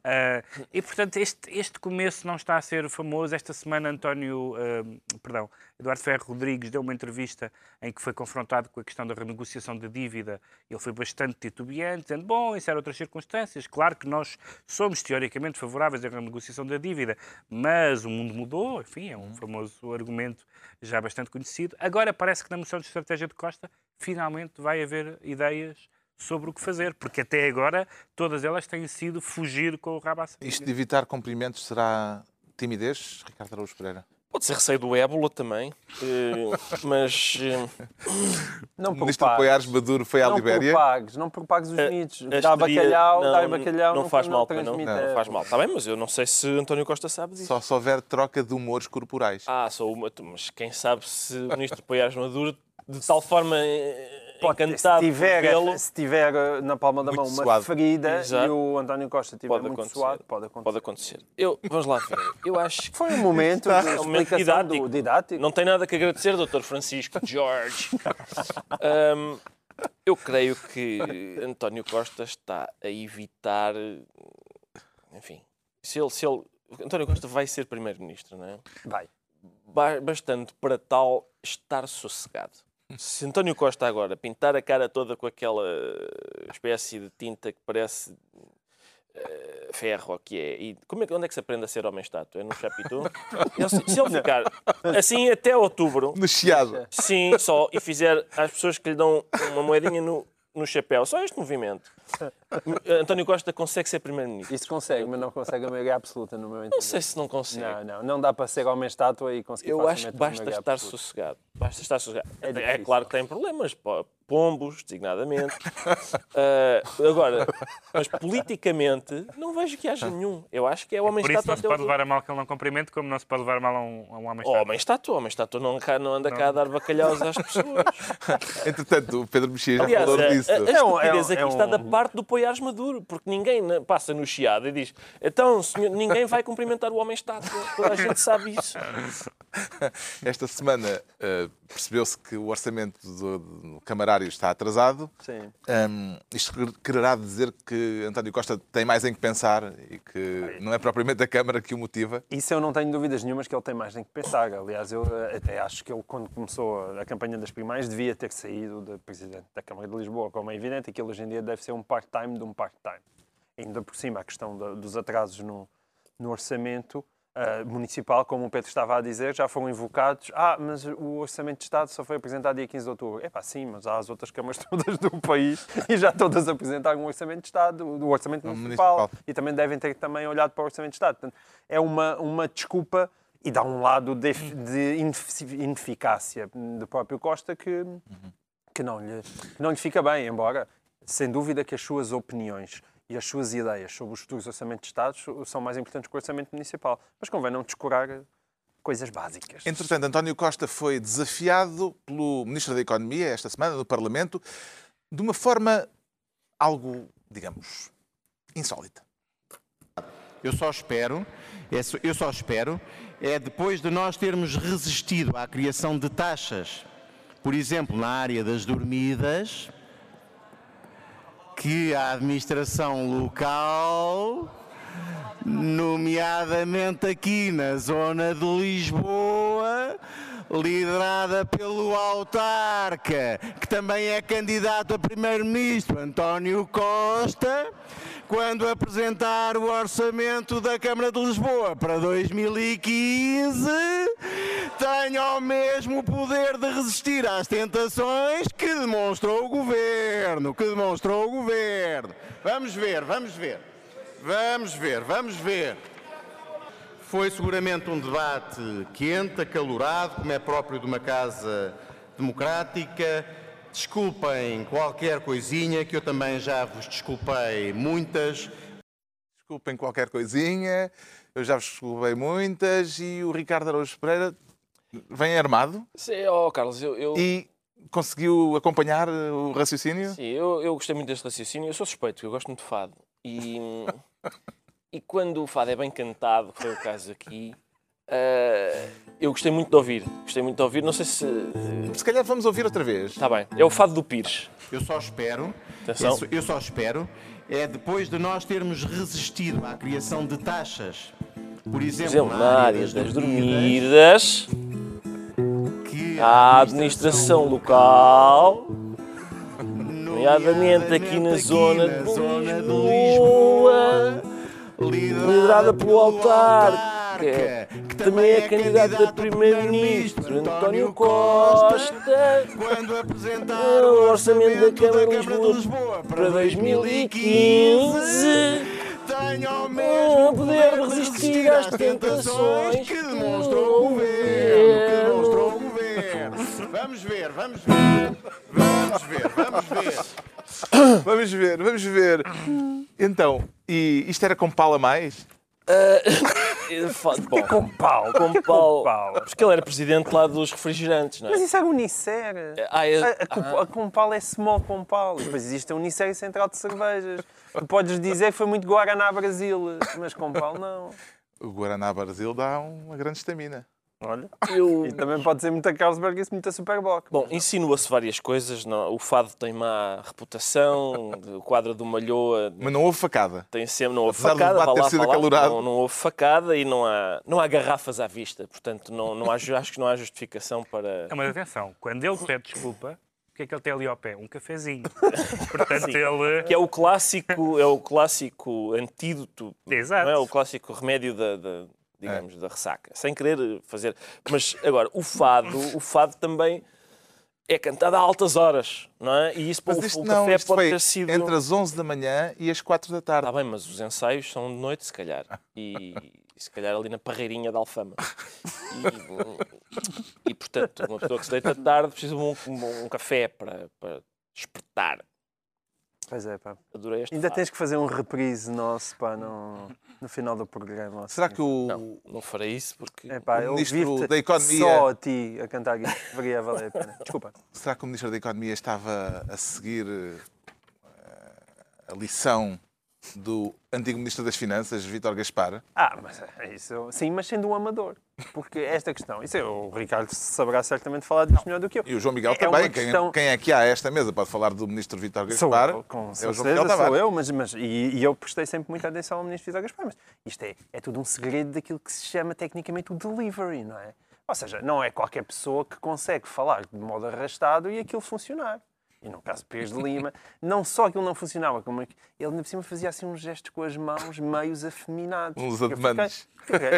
Ah, e portanto este, este começo não está a ser famoso. Esta semana António, ah, perdão, Eduardo Ferro Rodrigues deu uma entrevista em que foi confrontado com a questão da renegociação da dívida. Ele foi bastante titubeante, dizendo, bom, isso era outras circunstâncias. Claro que nós somos teoricamente favoráveis à renegociação da dívida, mas o mundo mudou, enfim, é um famoso argumento já bastante conhecido. Agora parece que na moção de estratégia de Costa finalmente vai haver ideias sobre o que fazer, porque até agora todas elas têm sido fugir com o rabo à saída.
Isto de evitar cumprimentos será timidez, Ricardo Araújo Pereira?
Pode ser receio do ébola também, eh, <laughs> mas eh,
Não
O ministro
propagues.
Poiares Maduro foi à
Não
Libéria.
propagues, não propagues os
a-
mitos.
a
Dá bacalhau,
não,
dá bacalhau,
não, faz mal, pois não,
transmite
não,
a-
faz mal. Está bem, mas eu não sei se António Costa sabe disso.
Só se houver troca de humores corporais.
Ah, sou uma, mas quem sabe se o ministro Poiares Maduro de tal forma eh,
Pode-
encantado
se tiver,
vê-lo,
se tiver na palma da mão uma
suado.
ferida
Exato.
e o António Costa estiver
pode
muito
acontecer.
suado, pode acontecer.
Pode acontecer. Eu, vamos lá ver. Eu acho que <laughs>
Foi um momento de
um momento
explicação
didático.
do didático.
Não tem nada que agradecer, Dr. Francisco Jorge. Hum, eu creio que António Costa está a evitar. Enfim, se ele, se ele. António Costa vai ser Primeiro-Ministro, não é?
Vai.
Ba- Bastante para tal estar sossegado. Se António Costa agora pintar a cara toda com aquela espécie de tinta que parece eh, ferro, que é, e como é, onde é que se aprende a ser homem-estátua? É no Chapitu? <laughs> Se ele ficar assim até outubro,
No Chiado.
sim, só, e fizer às pessoas que lhe dão uma moedinha no, no chapéu, só este movimento, <laughs> António Costa consegue ser primeiro-ministro.
Isso consegue, mas não consegue a maioria absoluta no meu entender.
Não sei se não consegue.
Não, não, não dá para ser homem-estátua e conseguir
Eu acho que basta estar
absoluta.
sossegado. Basta estar sossegado.
É
É, claro que tem problemas, pombos, designadamente. <laughs> Ah, agora, mas politicamente, não vejo que haja nenhum. Eu acho que é o homem
Por isso
estátua
não se pode levar a mal que ele não cumprimento, como não se pode levar a mal a um, a um homem
Oh,
estátua.
homem estátua, homem estátua não, não anda cá a dar bacalhaus às pessoas. <laughs>
Entretanto, o Pedro Mexia já
Aliás,
falou
a,
disso.
a, a
É um- é
estupidez aqui
é um-
está da parte do Poiares Maduro, porque ninguém passa no chiado e diz então, senhor, ninguém vai cumprimentar o homem estátua. Toda a gente sabe isso. <laughs>
Esta semana eh, percebeu-se que o orçamento do, do está atrasado.
Sim.
Hum, isto quererá dizer que António Costa tem mais em que pensar e que não é propriamente a Câmara que o motiva.
Isso eu não tenho dúvidas nenhumas que ele tem mais nem que pensar. Aliás, eu eh, até acho que ele, quando começou a campanha das primárias, devia ter saído de presidente da Câmara de Lisboa, como é evidente, que ele hoje em dia deve ser um part-time de um part-time. Ainda por cima, a questão da- dos atrasos no, no orçamento eh, municipal, como o Pedro estava a dizer, já foram invocados. Ah, mas o orçamento de Estado só foi apresentado dia 15 de outubro. É pá, sim, mas há as outras câmaras <laughs> todas do país e já todas apresentaram um orçamento de Estado, do orçamento municipal,
Municipal.
e também devem ter também olhado para o orçamento de Estado. Portanto, é uma, uma desculpa e dá um lado de, de ineficácia do próprio Costa que, que, não lhe, que não lhe fica bem, embora, sem dúvida, que as suas opiniões e as suas ideias sobre os futuros orçamentos de Estados são mais importantes que o orçamento municipal. Mas convém não descurar coisas básicas.
Entretanto, António Costa foi desafiado pelo Ministro da Economia esta semana no Parlamento de uma forma algo, digamos, insólita.
Eu só espero, é eu só espero, é depois de nós termos resistido à criação de taxas, por exemplo, na área das dormidas, que a administração local, nomeadamente aqui na zona de Lisboa, liderada pelo autarca, que também é candidato a primeiro-ministro, António Costa, quando apresentar o orçamento da Câmara de Lisboa para 2015, tenha o mesmo poder de resistir às tentações que demonstrou o governo, que demonstrou o governo. Vamos ver, vamos ver. Vamos ver, vamos ver. Foi seguramente um debate quente, acalorado, como é próprio de uma casa democrática. Desculpem qualquer coisinha, que eu também já vos desculpei muitas.
Desculpem qualquer coisinha, eu já vos desculpei muitas e o Ricardo Araújo Pereira vem armado
Sim, oh, Carlos, eu, eu,
e conseguiu acompanhar o raciocínio?
sim, eu, eu gostei muito deste raciocínio. Eu sou suspeito, eu gosto muito de fado. E, <laughs> e quando o fado é bem cantado, que foi o caso aqui, eh, eu gostei muito de ouvir. Gostei muito de ouvir. Não sei se.
Se calhar vamos ouvir outra vez.
Está bem. É o fado do Pires.
Eu só espero,
Atenção.
eu só- eu só espero, é depois de nós termos resistido à criação de taxas, por exemplo,
exemplo, na área das dormidas,
que
a administração local, nomeadamente aqui na zona de Lisboa, liderada pelo autarca, que também é candidato a primeiro-ministro, António Costa,
quando apresentar
o orçamento da Câmara de Lisboa para 2015,
tenha o
o
mesmo
poder de resistir às tentações
que demonstrou o governo, que demonstrou o governo. Vamos ver, vamos ver, vamos ver, vamos ver.
Vamos ver, vamos ver. Então, e isto era com pala mais? <laughs>
Bom,
Com pau.
com pau.
pau.
Porque ele era presidente lá dos refrigerantes, não
Mas
é?
isso é Unicer.
Ah, é-
A, a, a Compal é small Compal. E depois existe a Unicer Central de Cervejas. Tu podes dizer que foi muito Guaraná Brasil, mas Compal não.
O Guaraná Brasil dá uma grande estamina.
Olha.
Eu- <laughs>
E também pode ser muita Carlsberg e muita Superboc.
Bom, insinua-se várias coisas. não- O fado tem má reputação, o quadro do Malhoa
Mas não houve facada.
tem sempre. Não houve
Apesar
facada, vá
ter sido acalorado.
Não, não houve facada e não há, não há garrafas à vista. Portanto, não, não há, acho que não há justificação para.
Não, mas atenção, quando ele pede desculpa, o que é que ele tem ali ao pé? Um cafezinho. <laughs> Portanto, ele.
Que é o clássico, é o clássico antídoto,
Exato.
não é? O clássico remédio da, da- digamos, da ressaca. Sem querer fazer. Mas agora, o fado, o fado também é cantado a altas horas, não é? E isso para
Mas
o, o
não,
café pode ter sido.
entre as 11 da manhã e as 4 da tarde.
Está bem, mas os ensaios são de noite, se calhar. E, e se calhar ali na parreirinha da Alfama. E, e, portanto, uma pessoa que se deita de tarde precisa de um, um- um café para, para despertar.
Pois é, pá.
Adorei este
Ainda tens que fazer um reprise nosso, pá, no, no final do programa.
Será
assim.
que o,
Não, não farei isso porque.
É pá,
o Ministro da Economia-
só a ti a cantar isto <laughs> deveria valer a pena. Desculpa.
será que o Ministro da Economia estava a seguir eh, a lição do antigo Ministro das Finanças, Vítor Gaspar?
Ah, mas é isso. Sim, mas sendo um amador. Porque esta questão, isso é, o Ricardo saberá certamente falar disso melhor do que eu.
E o João Miguel
É
também. Quem-
questão-
Quem, é que há a esta mesa pode falar do Ministro Vítor
Sou
Gaspar?
eu, com
é o João
sou eu, mas, mas, e, e eu prestei sempre muita atenção ao Ministro Vitor Gaspar, mas isto é, é tudo um segredo daquilo que se chama tecnicamente o delivery, não é? Ou seja, não é qualquer pessoa que consegue falar de modo arrastado e aquilo funcionar. E no caso de Pires de Lima, não só aquilo não funcionava, como é que ele ainda por cima fazia assim uns gestos com as mãos meios afeminados.
Uns ademantes.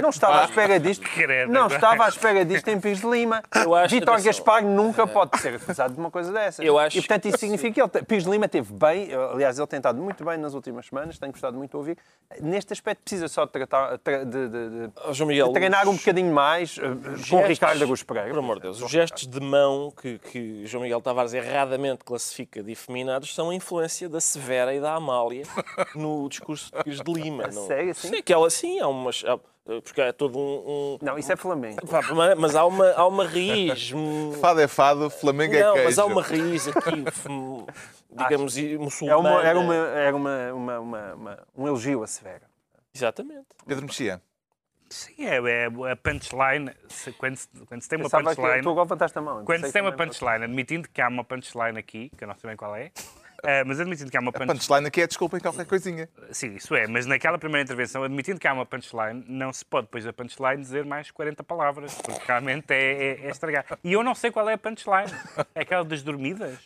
Não estava à espera disto. Não estava à espera disto em Pires de Lima.
Eu acho- atenção.
Gaspar nunca pode ser acusado de uma coisa dessas.
Eu acho
e portanto isso significa que ele, Pires de Lima teve bem, aliás, ele tem estado muito bem nas últimas semanas, tenho gostado muito de ouvir. Neste aspecto precisa só de, tratar, tra- de, de- de-
Miguel,
de treinar um bocadinho mais uh, com o
gestos-
Ricardo Agus Pereira.
Por amor de Deus, os gestos de mão que, que João Miguel Tavares erradamente classifica de efeminados são a influência da Severa e da Amália no discurso de Pires de Lima. não?
sério, assim?
Sim, aquela sim, há umas. há- porque é todo um. um-
Não, isso é Flamengo.
Mas há uma, há uma raiz. <laughs>
Fado é fado, Flamengo é
Não,
queijo.
mas há uma raiz aqui, <laughs> digamos, e
É
muçulmana.
uma, era uma, era uma, uma, uma- uma- um elogio a Severa.
Exatamente.
Pedro Mexia.
Sim, é, é a punchline. se- Quando se, quando se tem uma
Pensava que
punchline.
tu agora levantaste a mão.
Quando se tem uma
que
punchline, admitindo que há uma punchline aqui, que eu não sei bem qual é, eh, mas admitindo que há uma
A
punchline.
aqui é desculpa em qualquer coisinha.
Sim, isso é, mas naquela primeira intervenção, admitindo que há uma punchline, não se pode depois da punchline dizer mais 40 palavras, porque realmente é, é- é estragar. E eu não sei qual é a punchline. É aquela das dormidas?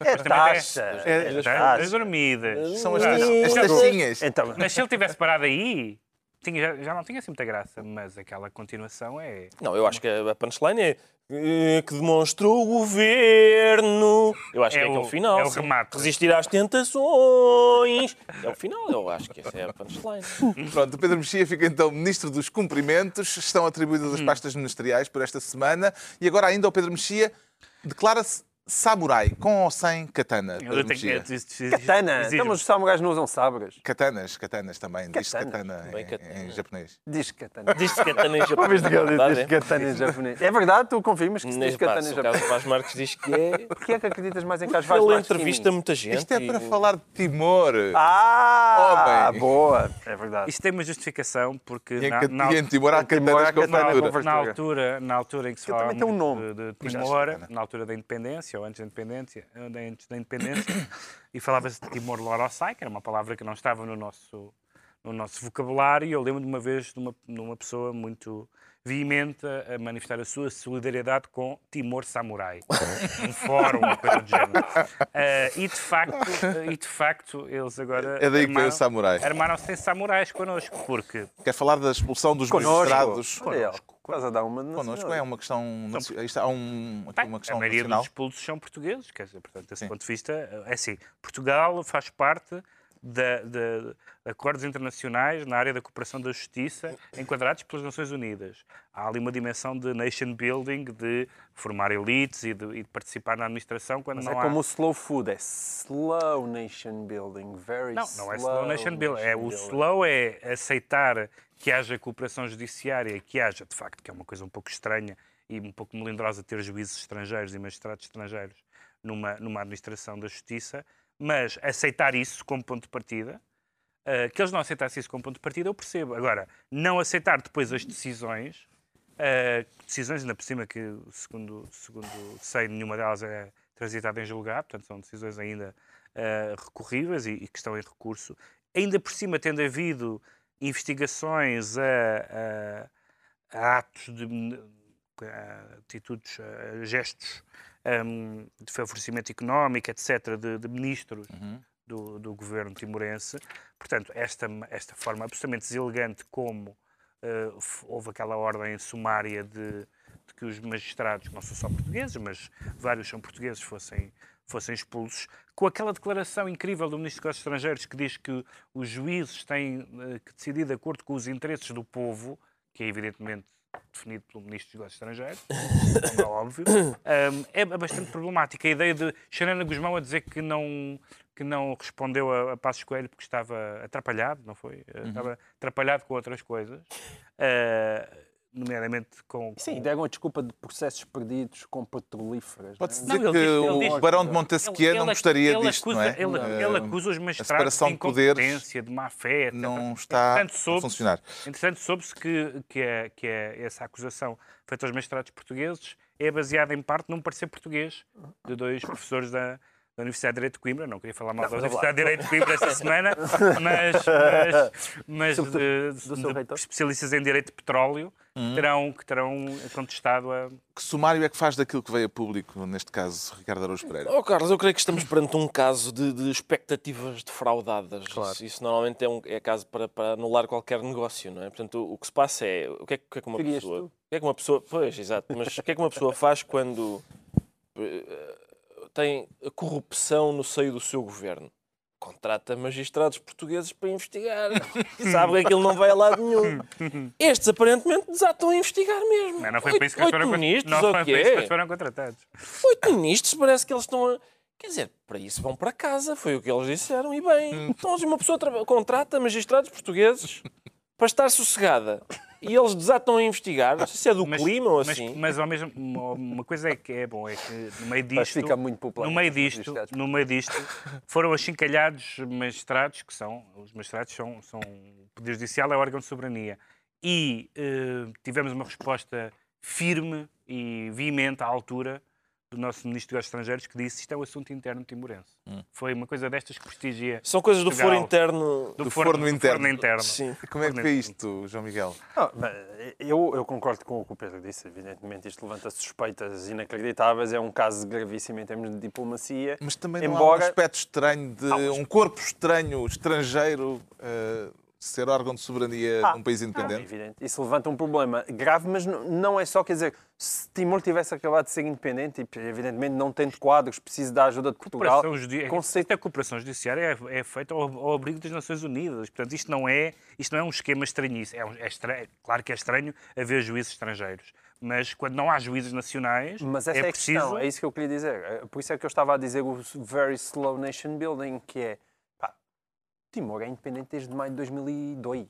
É taxa.
É-
Das,
taxa.
das dormidas.
São as, tas- as taxinhas.
Então,
Mas se ele tivesse parado aí, tinha- já, já não tinha assim muita graça, mas aquela continuação é.
Não, eu acho que a punchline é que demonstrou o governo. Eu acho
É
que é, que é
o-
final.
é o remate.
Resistir às tentações. É o final, eu acho que essa é a punchline. <laughs>
Pronto, o Pedro Mexia fica então Ministro dos Cumprimentos. Estão atribuídas as pastas ministeriais por esta semana. E agora ainda o Pedro Mexia declara-se samurai, com ou sem katana.
Eu tenho
katana. Então, mas os samurais não usam sabres.
Katanas, katanas também. Diz
Katana.
katana
Bem
em,
katana.
em japonês.
Diz katana.
É katana em <laughs> japonês. é
diz
é?
katana em japonês. É verdade? Tu confirmas que se diz katana em
o
japonês?
caso Vaz Marques diz que é.
Porquê é que acreditas mais em Carlos Vaz
Ele
Marques que em
entrevista muita gente.
Isto é para
e-
falar de Timor.
Ah,
Homem.
boa. É verdade.
Isso tem uma justificação, porque
E em,
na,
e em Timor há
Timor
katanas com
katana
fartura.
na altura, na altura em que se
também tem um nome.
de, de
Mas acho
Timor,
bacana.
na altura da independência, ou antes da independência, antes da independência, e falava-se de Timor-Loroçai, que era uma palavra que não estava no nosso, no nosso vocabulário, eu lembro de uma vez de uma, de uma pessoa muito veemente a a manifestar a sua solidariedade com Timor Samurai, um fórum, uma coisa do género. Eh, e, de facto, eh, e de facto, eles agora
É daí que veio o
armaram-
samurai.
armaram-se em samurais connosco, porque
Quer falar da expulsão dos
Connosco.
magistrados?
Estás a dar uma
Connosco é uma questão. nacio- Isto há um, aqui uma
a
questão
maioria
nacional.
dos expulsos são portugueses, quer dizer, portanto, desse
Sim.
ponto de vista, é assim, Portugal faz parte da- de acordos internacionais na área da cooperação da justiça enquadrados pelas Nações Unidas. Há ali uma dimensão de nation building, de formar elites e de, e de participar na administração quando
Mas
não
é
há...
como o slow food, é slow nation building, very
Não,
slow.
não é slow nation building. É, o slow é aceitar que haja cooperação judiciária, que haja, de facto, que é uma coisa um pouco estranha e um pouco melindrosa ter juízes estrangeiros e magistrados estrangeiros numa, numa administração da justiça, mas aceitar isso como ponto de partida, uh, que eles não aceitassem isso como ponto de partida, eu percebo. Agora, não aceitar depois as decisões, uh, decisões ainda por cima que, segundo, segundo sei, nenhuma delas é transitada em julgado, portanto são decisões ainda uh, recorríveis e, e que estão em recurso. Ainda por cima, tendo havido investigações a, a- a atos de atitudes, a gestos um, de favorecimento económico, etc., de, de ministros do, do governo timorense. Portanto, esta, esta forma absolutamente deselegante como f- houve aquela ordem sumária de, de que os magistrados, não são só portugueses, mas vários são portugueses, fossem, fossem expulsos, com aquela declaração incrível do Ministro dos Negócios Estrangeiros que diz que os juízes têm eh, que decidir de acordo com os interesses do povo, que é evidentemente definido pelo Ministro dos Negócios Estrangeiros, <coughs> como é óbvio, é bastante problemática. A ideia de Xanana Guzmão a dizer que não, que não respondeu a, a Passos Coelho porque estava atrapalhado, não foi? Uh, Estava atrapalhado com outras coisas, uh, nomeadamente com...
Sim,
com-
deram a desculpa de processos perdidos com petrolíferas.
Pode-se
não é?
dizer
Não,
que
ele ele
o
diz-
Barão de Montesquieu não gostaria
ele
disto,
acusa,
não é?
Ele,
Eh,
ele acusa os magistrados de
de
incompetência, de má fé, etc.
não está a funcionar.
Entretanto, soube-se que, que, é, que é essa acusação feita aos magistrados portugueses é baseada em parte num parecer português de dois professores da, da Universidade de Direito de Coimbra. Não queria falar mal da Universidade de Direito de Coimbra esta semana, <laughs> mas, mas, mas de,
do seu
de
reitor.
especialistas em Direito de Petróleo que, terão, que terão contestado a,
Que sumário é que faz daquilo que veio a público, neste caso, Ricardo Araújo Pereira?
Oh, Carlos, eu creio que estamos perante um caso de, de expectativas defraudadas. Isso, isso normalmente é, um, é caso para, para anular qualquer negócio, não é? Portanto, o, o que se passa é o que é, que- o que é que uma pessoa.
tu?
O que é que uma pessoa. Pois, exato, mas o que é que uma pessoa faz quando eh, tem a corrupção no seio do seu governo? Contrata magistrados portugueses para investigar. <laughs> Sabe que aquilo não vai a lado nenhum. Estes aparentemente desatam a investigar mesmo.
Não, não foi para isso que eles
Oito
foram,
ministros,
não foi para isso que eles foram contratados.
Oito ministros, parece que eles estão a... Quer dizer, para isso vão para casa, foi o que eles disseram, e bem. Então, uma pessoa tra- contrata magistrados portugueses para estar sossegada. E eles desatam a investigar, não sei se é do clima ou
mas,
assim.
Mas ao mesmo, uma, uma coisa é que é bom, é que no meio
Mas
disto,
fica muito popular.
no meio disto, no meio disto, foram achincalhados magistrados, que são, os magistrados são, são, o Poder Judicial é órgão de soberania. E eh, tivemos uma resposta firme e veemente à altura do nosso Ministro dos Estrangeiros que disse isto é um assunto interno timorense. Foi uma coisa destas que prestigia
São coisas do
Portugal.
foro interno.
do forno interno.
interno.
Sim.
Como é que vê isto, João Miguel?
Não, mas eu, eu concordo com o que o Pedro disse. Evidentemente, isto levanta suspeitas inacreditáveis. É um caso gravíssimo em termos de diplomacia.
Mas também não há um
Embora-
aspecto estranho de
Ah, mas-
um corpo estranho, estrangeiro, eh, ser órgão de soberania
Ah,
de um país independente?
evidente. Isso levanta um problema grave, mas não é só, quer dizer, se Timor tivesse acabado de ser independente e, evidentemente, não tendo quadros, precisa da ajuda de Portugal.
Cooperação judi-
Conceito
A cooperação judiciária é, é feita ao, ao abrigo das Nações Unidas. Portanto, isto não é, isto não é um esquema estranhíssimo. É, um- é estranho, claro que é estranho haver juízes estrangeiros. Mas quando não há juízes nacionais,
Mas essa é,
é
a
preciso...
questão, é isso que eu queria dizer. Eh, Por isso é que eu estava a dizer o very slow nation building, que é, Timor é independente desde maio de 2002.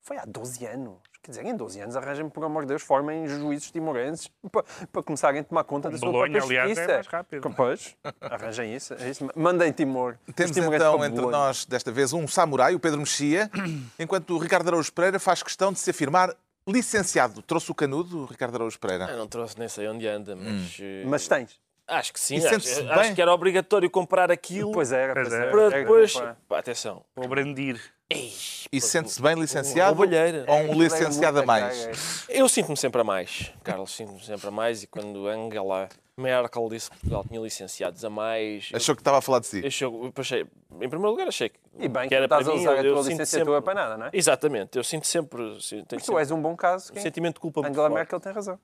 Foi há 12 anos. Quer dizer, em 12 anos arranjem, por amor de Deus, formem juízes timorenses para, para começarem a tomar conta da sua
Bolonha,
própria
aliás, é mais rápido.
Pois, arranjem isso. é isso. Mandem Timor. Os
Temos então entre
Bolonha.
nós, desta vez, um samurai, o Pedro Mexia, <clears throat> enquanto o Ricardo Araújo Pereira faz questão de se afirmar licenciado. Trouxe o canudo, o Ricardo Araújo Pereira?
Eu não trouxe, nem sei onde anda, mas. eh,
Mas tens.
Acho que sim. Acho, acho que era obrigatório comprar aquilo
Pois era,
Pois
pois
é.
era.
para
Era,
depois.
pá.
Pá, atenção.
Para brandir.
Ei,
E sente-se bem licenciado ou um licenciado a mais?
Eu sinto-me sempre a mais, Carlos, sinto-me sempre a mais. E quando Angela Merkel disse que Portugal tinha licenciados a mais. eu-
Achou que estava a falar de si?
achou- eu achei, em primeiro lugar, achei que.
E bem
que era
estás
para
a
mim,
usar a
eu- eu
tua licenciatura
sempre-
para nada, não é?
Exatamente, eu sinto sempre. Sinto, tenho
Tu
sempre
és um bom caso.
um sentimento de culpa
Angela. Merkel tem razão.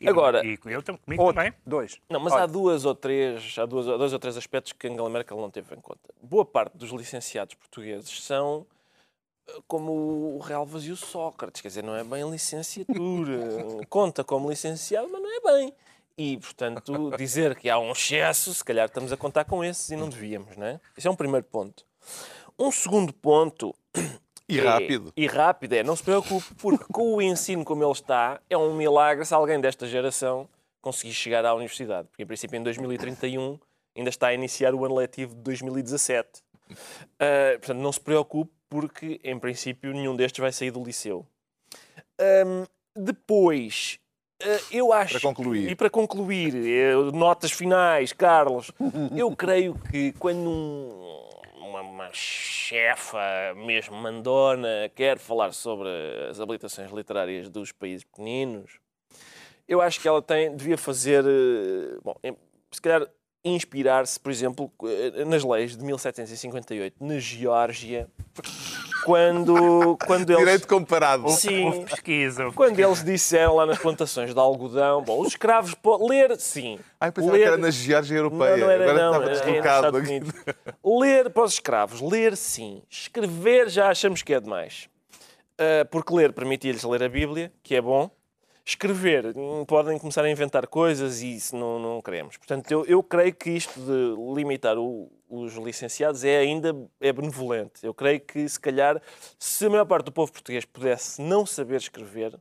E-
Agora-
E eu tam- comigo
Outro,
também.
dois.
Não, mas
Olha,
há duas ou três, há duas, dois ou três aspectos que Angela Merkel não teve em conta. Boa parte dos licenciados portugueses são como o Real vazio Sócrates, quer dizer, não é bem licenciatura. Conta como licenciado, mas não é bem. E, portanto, dizer que há um excesso, se calhar estamos a contar com esses e não devíamos, não é? Esse é um primeiro ponto. Um segundo ponto
E
é-
rápido.
E rápido, é. Não se preocupe, porque com o ensino como ele está, é um milagre se alguém desta geração conseguir chegar à universidade. Porque, em princípio, em 2031 ainda está a iniciar o ano letivo de 2017. Ah, portanto, não se preocupe, porque, em princípio, nenhum destes vai sair do liceu. Ahm, depois, ah, eu acho.
Para concluir.
E para concluir, eh, notas finais, Carlos, eu <laughs> creio que quando um- uma, uma chefa, mesmo mandona, quer falar sobre as habilitações literárias dos países pequeninos, eu acho que ela tem, devia fazer, eh, bom, se calhar inspirar-se, por exemplo, eh, nas leis de 1758, na Geórgia, quando, quando eles...
Direito comparado.
Sim,
Houve pesquisa. houve
quando eles disseram lá nas plantações de algodão, bom, os escravos, po- ler, sim.
Ai, pensava
ler,
que era na Geórgia Europeia.
Não, não era,
Agora
não,
estava
era- era
deslocado.
Unidos. Ler para os escravos, ler sim. Escrever já achamos que é demais. Ah, porque ler permitia-lhes ler a Bíblia, que é bom. Escrever, hum, podem começar a inventar coisas e isso não, não queremos. Portanto, eu, eu creio que isto de limitar o- os licenciados é ainda é benevolente. Eu creio que, se calhar, se a maior parte do povo português pudesse não saber escrever,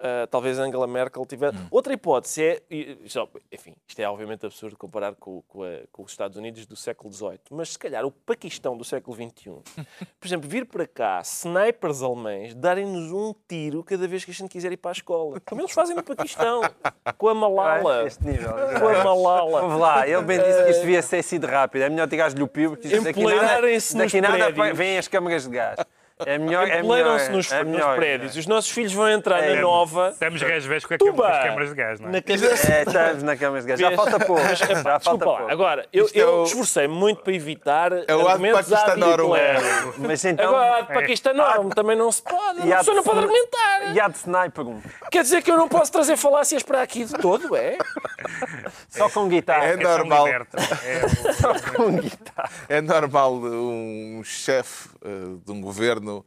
ah, talvez Angela Merkel tivesse. Outra hipótese é. só- Enfim, isto é obviamente absurdo comparar com, com a- com os Estados Unidos do século XVIII, mas se calhar o Paquistão do século XXI, <laughs> por exemplo, vir para cá snipers alemães darem-nos um tiro cada vez que a gente quiser ir para a escola. Como eles fazem no Paquistão, com a Malala.
Ah, Este nível.
Com a Malala.
Vamos lá, ele bem disse que isto devia ser sido rápido. É melhor tirares-lhe o pio, porque isto daqui nada, daqui nada vêm as câmaras de gás. É melhor. É melhor,
nos,
é
nos
melhor.
prédios. Os nossos filhos vão entrar
É.
na nova.
Estamos resves com, com as câmaras de gás, não é?
Na cabeça.
É, estamos na câmara de gás. Já falta pouco.
Mas,
Já falta
desculpa lá.
pouco.
Agora, eu,
Isto é
eu
o-
esforcei muito para evitar
É o
argumentos
ad
ad. Hitler.
Mas então.
Agora, para que isto é enorme, também não se pode. A pessoa não
de-
pode argumentar.
E há de sniper.
Quer dizer que eu não posso trazer falácias para aqui de todo, é? <laughs>
Só com guitarra.
É
É
normal.
Liberta. É,
Só com guitarra.
É normal um chefe eh, de um governo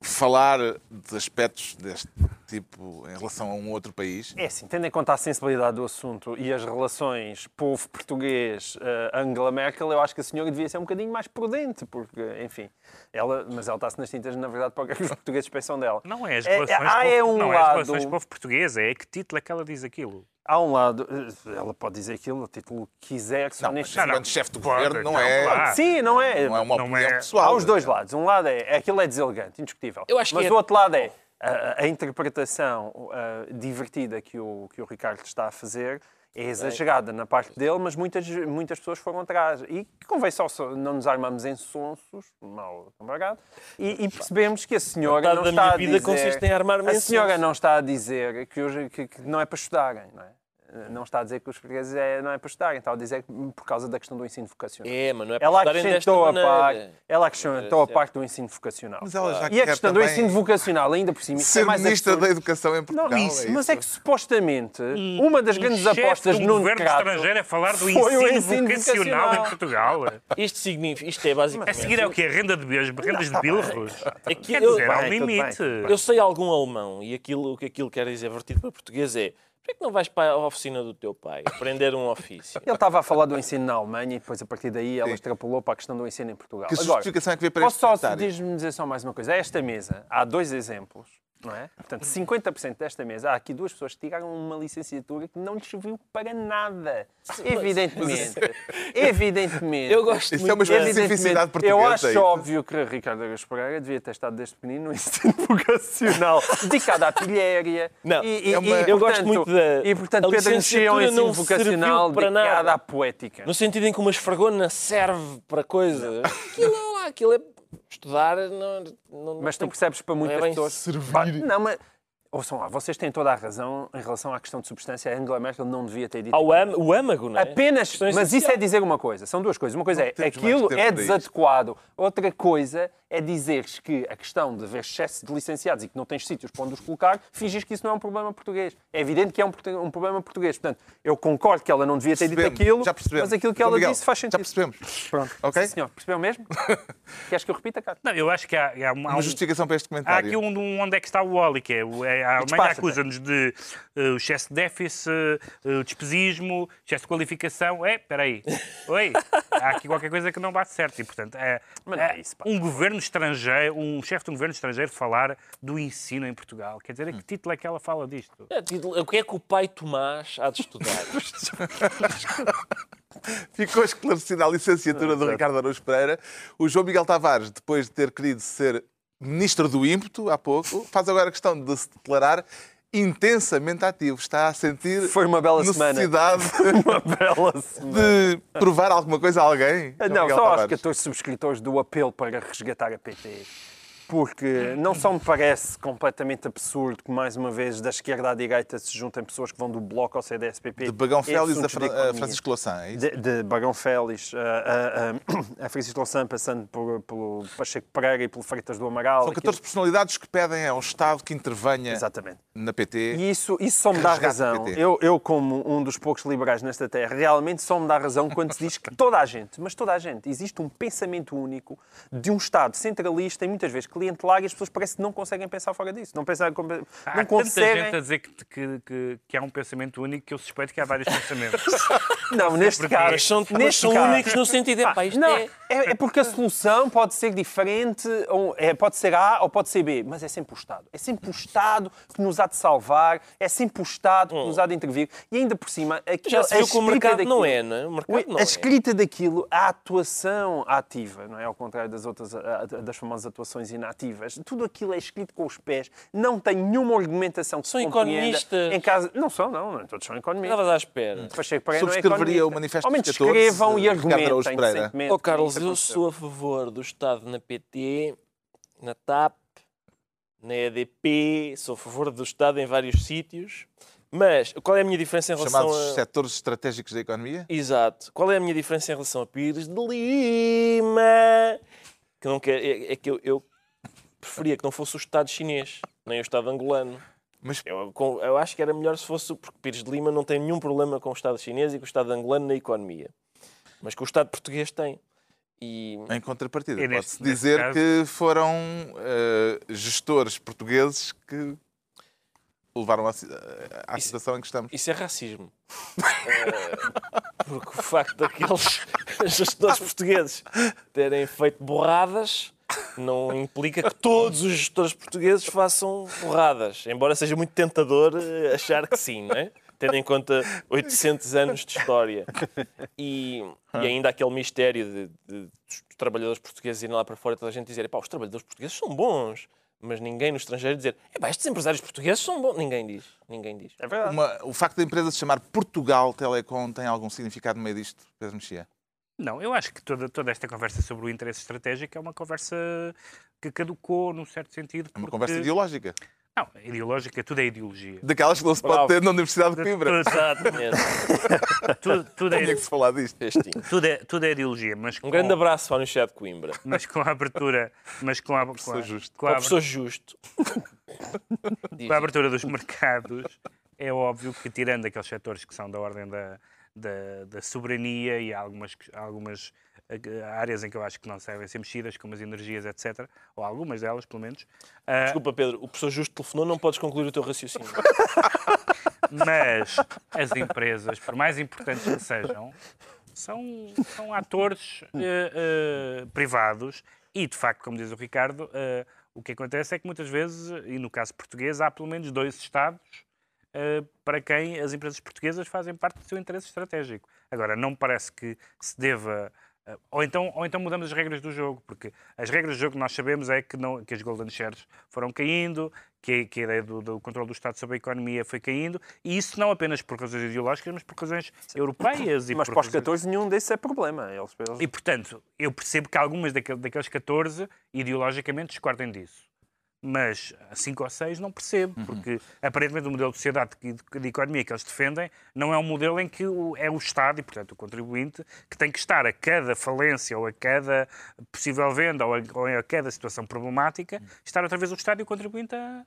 falar de aspectos deste, tipo, em relação a um outro país?
É assim, tendo em conta a sensibilidade do assunto e as relações povo português-Angela Merkel, eu acho que a senhora devia ser um bocadinho mais prudente, porque, enfim, ela, mas ela está-se nas tintas, na verdade, para o que é que os portugueses pensam dela.
Não é as
É- é-
relações,
é
povo,
um
não é as
lado-
relações povo português, é que título é que ela diz aquilo.
Há um lado, eh, ela pode dizer aquilo, o título que quiser, só
Não, mas
neste
não, não.
enquanto chefe do
Pode,
governo não,
não,
é,
claro.
Sim, não é.
não é uma
Não
opinião
é-
pessoal.
Há os dois lados. Um lado é aquilo é deselegante, indiscutível.
Eu acho que
Mas
é-
o outro lado é a, a interpretação ah, divertida que o, que o Ricardo está a fazer é exagerada na parte dele, mas muitas, muitas pessoas foram atrás. E convém só não nos armarmos em sonsos, mal embargado, e, e percebemos que a senhora não
da
está
minha
a
vida
dizer...
consiste em armar-me
A senhora não está a dizer que, hoje, que, que não é para estudarem, não é? Não está a dizer que os portugueses é, não é para estudarem, está a dizer que por causa da questão do ensino vocacional.
É, mas não é para
Ela
estudarem desta
a
maneira.
parte, ela acrescentou a
certo.
parte do ensino vocacional.
Mas ela já
E a questão do ensino vocacional, ainda por cima, isso é
Ser
mais
ministra
absurdo.
da Educação em Portugal.
isso,
é
mas
isso?
é que supostamente uma das grandes apostas Nuno
governo
Crato
estrangeiro a falar do <laughs> ensino,
ensino
vocacional,
vocacional.
em Portugal.
Isto significa, isto é basicamente...
A seguir é o quê? A renda de beijos, rendas de bilros?
É que
Quer dizer, há um limite.
Eu sei algum alemão e aquilo, o que aquilo quer dizer vertido para português é porquê é que não vais para a oficina do teu pai aprender um ofício?
Ele estava a falar do ensino na Alemanha e depois a partir daí ela
Sim.
extrapolou para a questão do ensino em Portugal.
Que
Agora,
justificação é que vê para
Posso
este
só
comentário?
diz-me dizer só mais uma coisa? A esta mesa há dois exemplos, não é? Portanto, 50% desta mesa há aqui duas pessoas que tiraram uma licenciatura que não lhes serviu para nada. Evidentemente. Evidentemente.
Eu gosto
Isso
muito
é uma
da-
especificidade
Evidentemente, Eu
portuguesa,
acho
é isso?
óbvio que Ricardo Araújo Pereira devia ter estado desde pequenino no ensino vocacional, dedicado à pilhéria.
Não,
e, e,
é uma-
e,
Eu gosto muito da-
E, portanto, Pedro mexia ao
licenciatura
ensino
não
vocacional
para
dedicado
nada.
à poética.
No sentido em que uma esfregona serve para coisa. Aquilo lá, aquilo é estudar. Não, não,
Mas tu percebes para muitas
é
pessoas.
servir.
Não, mas. Ouçam lá, vocês têm toda a razão em relação à questão de substância. A Angela Merkel não devia ter dito.
Ao am, o âmago, não é?
Apenas,
Questão
mas isso é dizer uma coisa. São duas coisas. Uma coisa é aquilo é desadequado. Outra coisa é dizeres que a questão de haver excesso de licenciados e que não tens sítios para onde os colocar, fingires que isso não é um problema português. É evidente que é um, um problema português. Portanto, eu concordo que ela não devia ter dito aquilo,
já percebemos.
mas aquilo que ela
Miguel,
disse faz
Já
sentido.
percebemos.
Pronto.
Ok?
Sim, senhor. Percebeu mesmo? <laughs> Queres que eu repita, Carlos?
Não, eu acho que há, há um- há
Uma
um-
justificação para este
Há
comentário.
aqui um, um onde é que está o Oli, que é é a Alemanha
Despacha-te.
acusa-nos de o excesso de déficit, o despesismo, excesso de qualificação. É, espera aí. Oi, há aqui qualquer coisa que não bate certo. E, portanto, é,
é
é
isso,
um governo estrangeiro, um chefe de um governo estrangeiro falar do ensino em Portugal. Quer dizer, a que título é que ela fala disto?
É, título, O que é que o pai Tomás há de estudar? <laughs>
Ficou esclarecida a licenciatura do Ricardo Araújo Pereira. O João Miguel Tavares, depois de ter querido ser ministro do ímpeto há pouco, faz agora questão de se declarar intensamente ativo. Está a sentir
Foi uma bela semana.
necessidade <laughs>
Uma bela semana.
de provar alguma coisa a alguém.
Não,
Miguel
só aos
Tavares.
14 subscritores do apelo para resgatar a PT. Porque não só me parece completamente absurdo que, mais uma vez, da esquerda à direita se juntem pessoas que vão do Bloco ao CDSPP.
De Bagão Félix a, Fra- a. Francisco Louçã, é isso?
De, de Bagão Félix a, a, a, Francisco Louçã, passando por, pelo Pacheco Pereira e pelo Freitas do Amaral.
São 14 personalidades que pedem ao Estado que intervenha
Exatamente.
na PT.
E isso, isso só me dá razão. Eu, eu, como um dos poucos liberais nesta terra, realmente só me dá razão quando se diz que toda a gente, mas toda a gente, existe um pensamento único de um Estado centralista e muitas vezes clientelar e as pessoas parece que não conseguem pensar fora disso. Não, pensar,
Há
não
tanta
conseguem.
gente a dizer que, que, que, que há um pensamento único que eu suspeito que há vários pensamentos. <laughs>
Não, neste
Porque
caso.
Mas são, mas
neste
são
caso-
únicos no sentido de, pá, isto
Não,
é...
é, é porque a solução pode ser diferente, ou, é, pode ser A ou pode ser B, mas é sempre o Estado. É sempre o Estado que nos há de salvar, é sempre o Estado que nos há de intervir. E ainda por cima, aquilo,
Já se viu que o mercado não
daquilo-
é, não é? O mercado não
a
é.
escrita daquilo, a atuação ativa, não é? Ao contrário das outras, das famosas atuações inativas. Tudo aquilo é escrito com os pés, não tem nenhuma argumentação que
São economistas.
Em casa... Não são, não, não todos são economistas.
Estavas à espera.
Pacheco Pereira não é
Subscreveria
economista.
o Manifesto
Ao menos
dos 14,
escrevam e argumentem decentemente.
Ó Carlos,
Isso
eu sou a favor do Estado na PT, na TAP, na EDP, sou a favor do Estado em vários sítios, mas qual é a minha diferença em relação
Chamados
a...
setores estratégicos da economia.
Exato. Qual é a minha diferença em relação a Pires de Lima? Que não quer... é, é que eu, eu preferia que não fosse o Estado chinês, nem o Estado angolano.
Mas
Eu, eu acho que era melhor se fosse, porque Pires de Lima não tem nenhum problema com o Estado chinês e com o Estado angolano na economia. Mas que o Estado português tem. E
Em contrapartida, pode-se dizer
caso-
que foram eh, gestores portugueses que levaram à, à situação em que estamos.
Isso é racismo. Eh, porque o facto daqueles <laughs> gestores portugueses terem feito borradas não implica que todos os gestores portugueses façam borradas. Embora seja muito tentador eh, achar que sim, não é? Tendo em conta 800 anos de história. E, e ainda aquele mistério de, de, dos trabalhadores portugueses irem lá para fora e toda a gente dizer: pá, os trabalhadores portugueses são bons. Mas ninguém no estrangeiro dizer: é estes empresários portugueses são bons. Ninguém diz. Ninguém diz.
É verdade.
Uma- o facto da empresa se chamar Portugal Telecom tem algum significado no meio disto, Pedro Mexia?
Não, eu acho que toda, toda esta conversa sobre o interesse estratégico é uma conversa que caducou, num certo sentido.
É uma
porque-
conversa ideológica.
Não, ideológica, tudo é ideologia.
Daquelas que não se pode
Bravo.
ter na Universidade de Coimbra.
Exatamente. <laughs> <laughs>
Tudo, tudo,
Tinha
é,
que se falar disto.
Tudo, é, tudo é ideologia, mas com,
Um grande abraço para a Universidade de Coimbra.
mas com a abertura, mas com a, com a,
Professor Justo.
com a,
o professor Justo. <laughs>
com a abertura dos mercados, é óbvio que, tirando aqueles setores que são da ordem da, da, da soberania e há algumas, algumas eh, áreas em que eu acho que não devem ser mexidas, como as energias, etc., ou algumas delas, pelo menos, ah,
Desculpa, Pedro, o professor Justo telefonou, não podes concluir o teu raciocínio. <laughs>
mas as empresas, por mais importantes que sejam, são, são atores eh, eh, privados e, de facto, como diz o Ricardo, eh, o que acontece é que muitas vezes, e no caso português, há pelo menos dois Estados para quem as empresas portuguesas fazem parte do seu interesse estratégico. Agora, não me parece que se deva. eh, Ou então, ou então mudamos as regras do jogo, porque as regras do jogo que nós sabemos é que, não, que as Golden Shares foram caindo, que, que a ideia do, do controle do Estado sobre a economia foi caindo, e isso não apenas por razões ideológicas, mas por razões europeias. E
Mas para os
razões-
14 nenhum desses é problema. Eles,
e, portanto, eu percebo que algumas daquele- daqueles 14 ideologicamente discordem disso. Mas cinco ou seis não percebo, porque aparentemente o modelo de sociedade e de, de economia que eles defendem não é um modelo em que o- é o Estado e, portanto, o contribuinte que tem que estar a cada falência ou a cada possível venda ou a, ou a cada situação problemática, estar outra vez o Estado e o contribuinte a,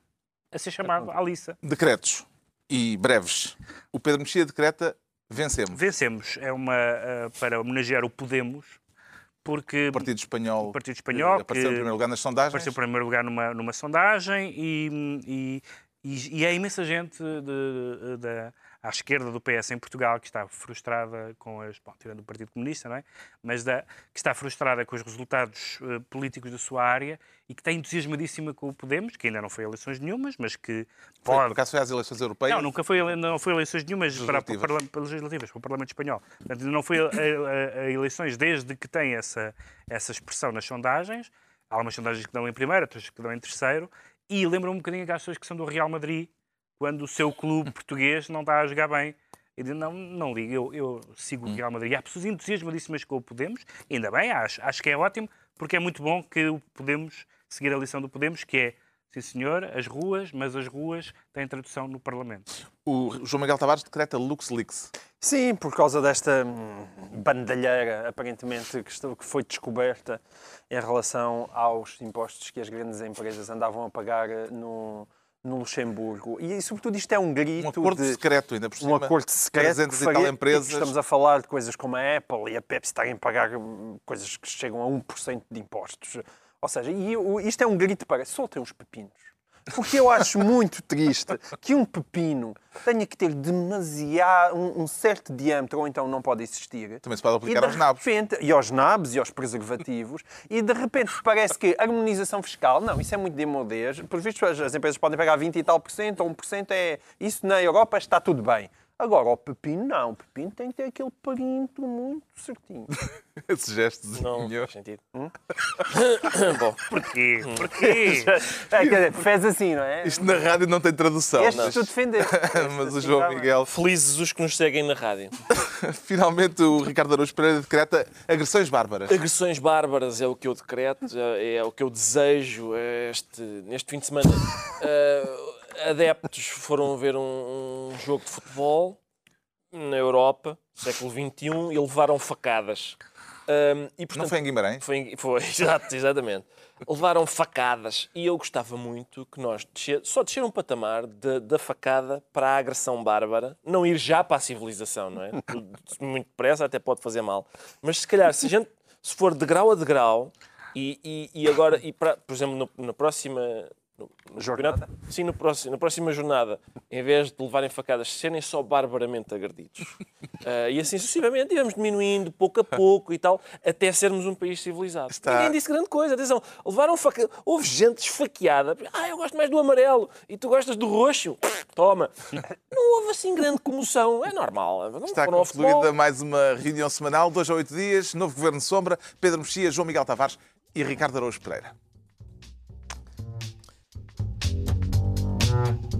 a ser chamado à liça.
Decretos. E breves. O Pedro Mexia decreta vencemos.
Vencemos. É uma ah, para homenagear o Podemos, porque
O Partido Espanhol,
O Partido Espanhol,
que apareceu em
que
primeiro lugar nas sondagens.
apareceu em primeiro lugar numa, numa sondagem e, e, e, e é imensa gente de, de- à esquerda do PS em Portugal que está frustrada com as. Bom, tirando o Partido Comunista, não é? Mas da, que está frustrada com os resultados eh, políticos da sua área e que está entusiasmadíssima com o Podemos, que ainda não foi a eleições nenhumas, mas que
Foi,
pode.
por acaso foi às eleições europeias.
Não, nunca foi, não foi eleições nenhumas para, para,
Legislativas.
para, para, legislativas, para o Parlamento Espanhol. Portanto, ainda não foi a, a- a eleições desde que tem essa, essa expressão nas sondagens. Há algumas sondagens que dão em primeiro, outras que dão em terceiro. E lembra um bocadinho aquelas pessoas que são do Real Madrid, quando o seu clube português não está a jogar bem. E diz, não, não liga, eu, eu sigo o Real Madrid. E há pessoas entusiasmadíssimas com o Podemos, ainda bem, acho, acho que é ótimo, porque é muito bom que o Podemos, seguir a lição do Podemos, que é, sim senhor, as ruas, mas as ruas têm tradução no Parlamento.
O João Miguel Tavares decreta LuxLeaks.
Sim, por causa desta hum, bandalheira, aparentemente, que foi descoberta em relação aos impostos que as grandes empresas andavam a pagar eh, no, no Luxemburgo. E, sobretudo, isto é um grito
Um acordo
de...
secreto, ainda por cima.
um acordo secreto
300
que
e tal
faria-
empresas.
Estamos a falar de coisas como a Apple e a Pepsi estarem a pagar hum, coisas que chegam a 1% de impostos. Ou seja, e isto é um grito para soltem os pepinos. Porque eu acho muito triste que um pepino tenha que ter demasiado, um, um certo diâmetro, ou então não pode existir.
Também se pode aplicar aos nabos.
repente, e aos nabos e aos preservativos, e de repente parece que harmonização fiscal, não, isso é muito demodês. Por visto, as, as empresas podem pagar 20 e tal por cento, ou 1 por cento é. Isso na Europa está tudo bem. Agora, o pepino, não. O pepino tem que ter aquele perímetro muito certinho. <laughs>
Esse gesto
Não faz sentido.
Hum? <coughs>
Bom,
Porquê? Porquê?
É, quer dizer, fez assim, não é?
Isto na rádio não tem tradução.
Este
mas-
tu defendeste. <laughs>
Mas o João Miguel.
felizes os que nos seguem na rádio. <laughs>
Finalmente o Ricardo Araújo Pereira decreta agressões bárbaras.
Agressões bárbaras é o que eu decreto, é é o que eu desejo este, neste fim de semana. Ah, adeptos foram ver um, um jogo de futebol na Europa, século XXI, e levaram facadas. Ah, e, portanto,
Não foi em Guimarães?
Foi, em- foi, <laughs> exato, exatamente. Levaram facadas e eu gostava muito que nós descer, só descer um patamar da- da facada para a agressão bárbara, não ir já para a civilização, não é? Muito depressa até pode fazer mal. Mas se calhar, se a gente se for de grau a degrau e, e, e agora, e para, por exemplo, no, na próxima,
Jornada?
sim, no próximo, na próxima jornada, em vez de levarem facadas, serem só barbaramente agredidos. Ah, <laughs> e assim sucessivamente, íamos diminuindo pouco a pouco e tal, até sermos um país civilizado.
Está-
Ninguém disse grande coisa. Atenção, levaram faca... Houve gente esfaqueada. Ah, eu gosto mais do amarelo e tu gostas do roxo. <laughs> Toma. Não houve assim grande comoção. É normal. Não
Está concluída mais uma reunião semanal, dois a oito dias, novo Governo Sombra, Pedro Mexia, João Miguel Tavares e Ricardo Araújo Pereira. Mm-hmm.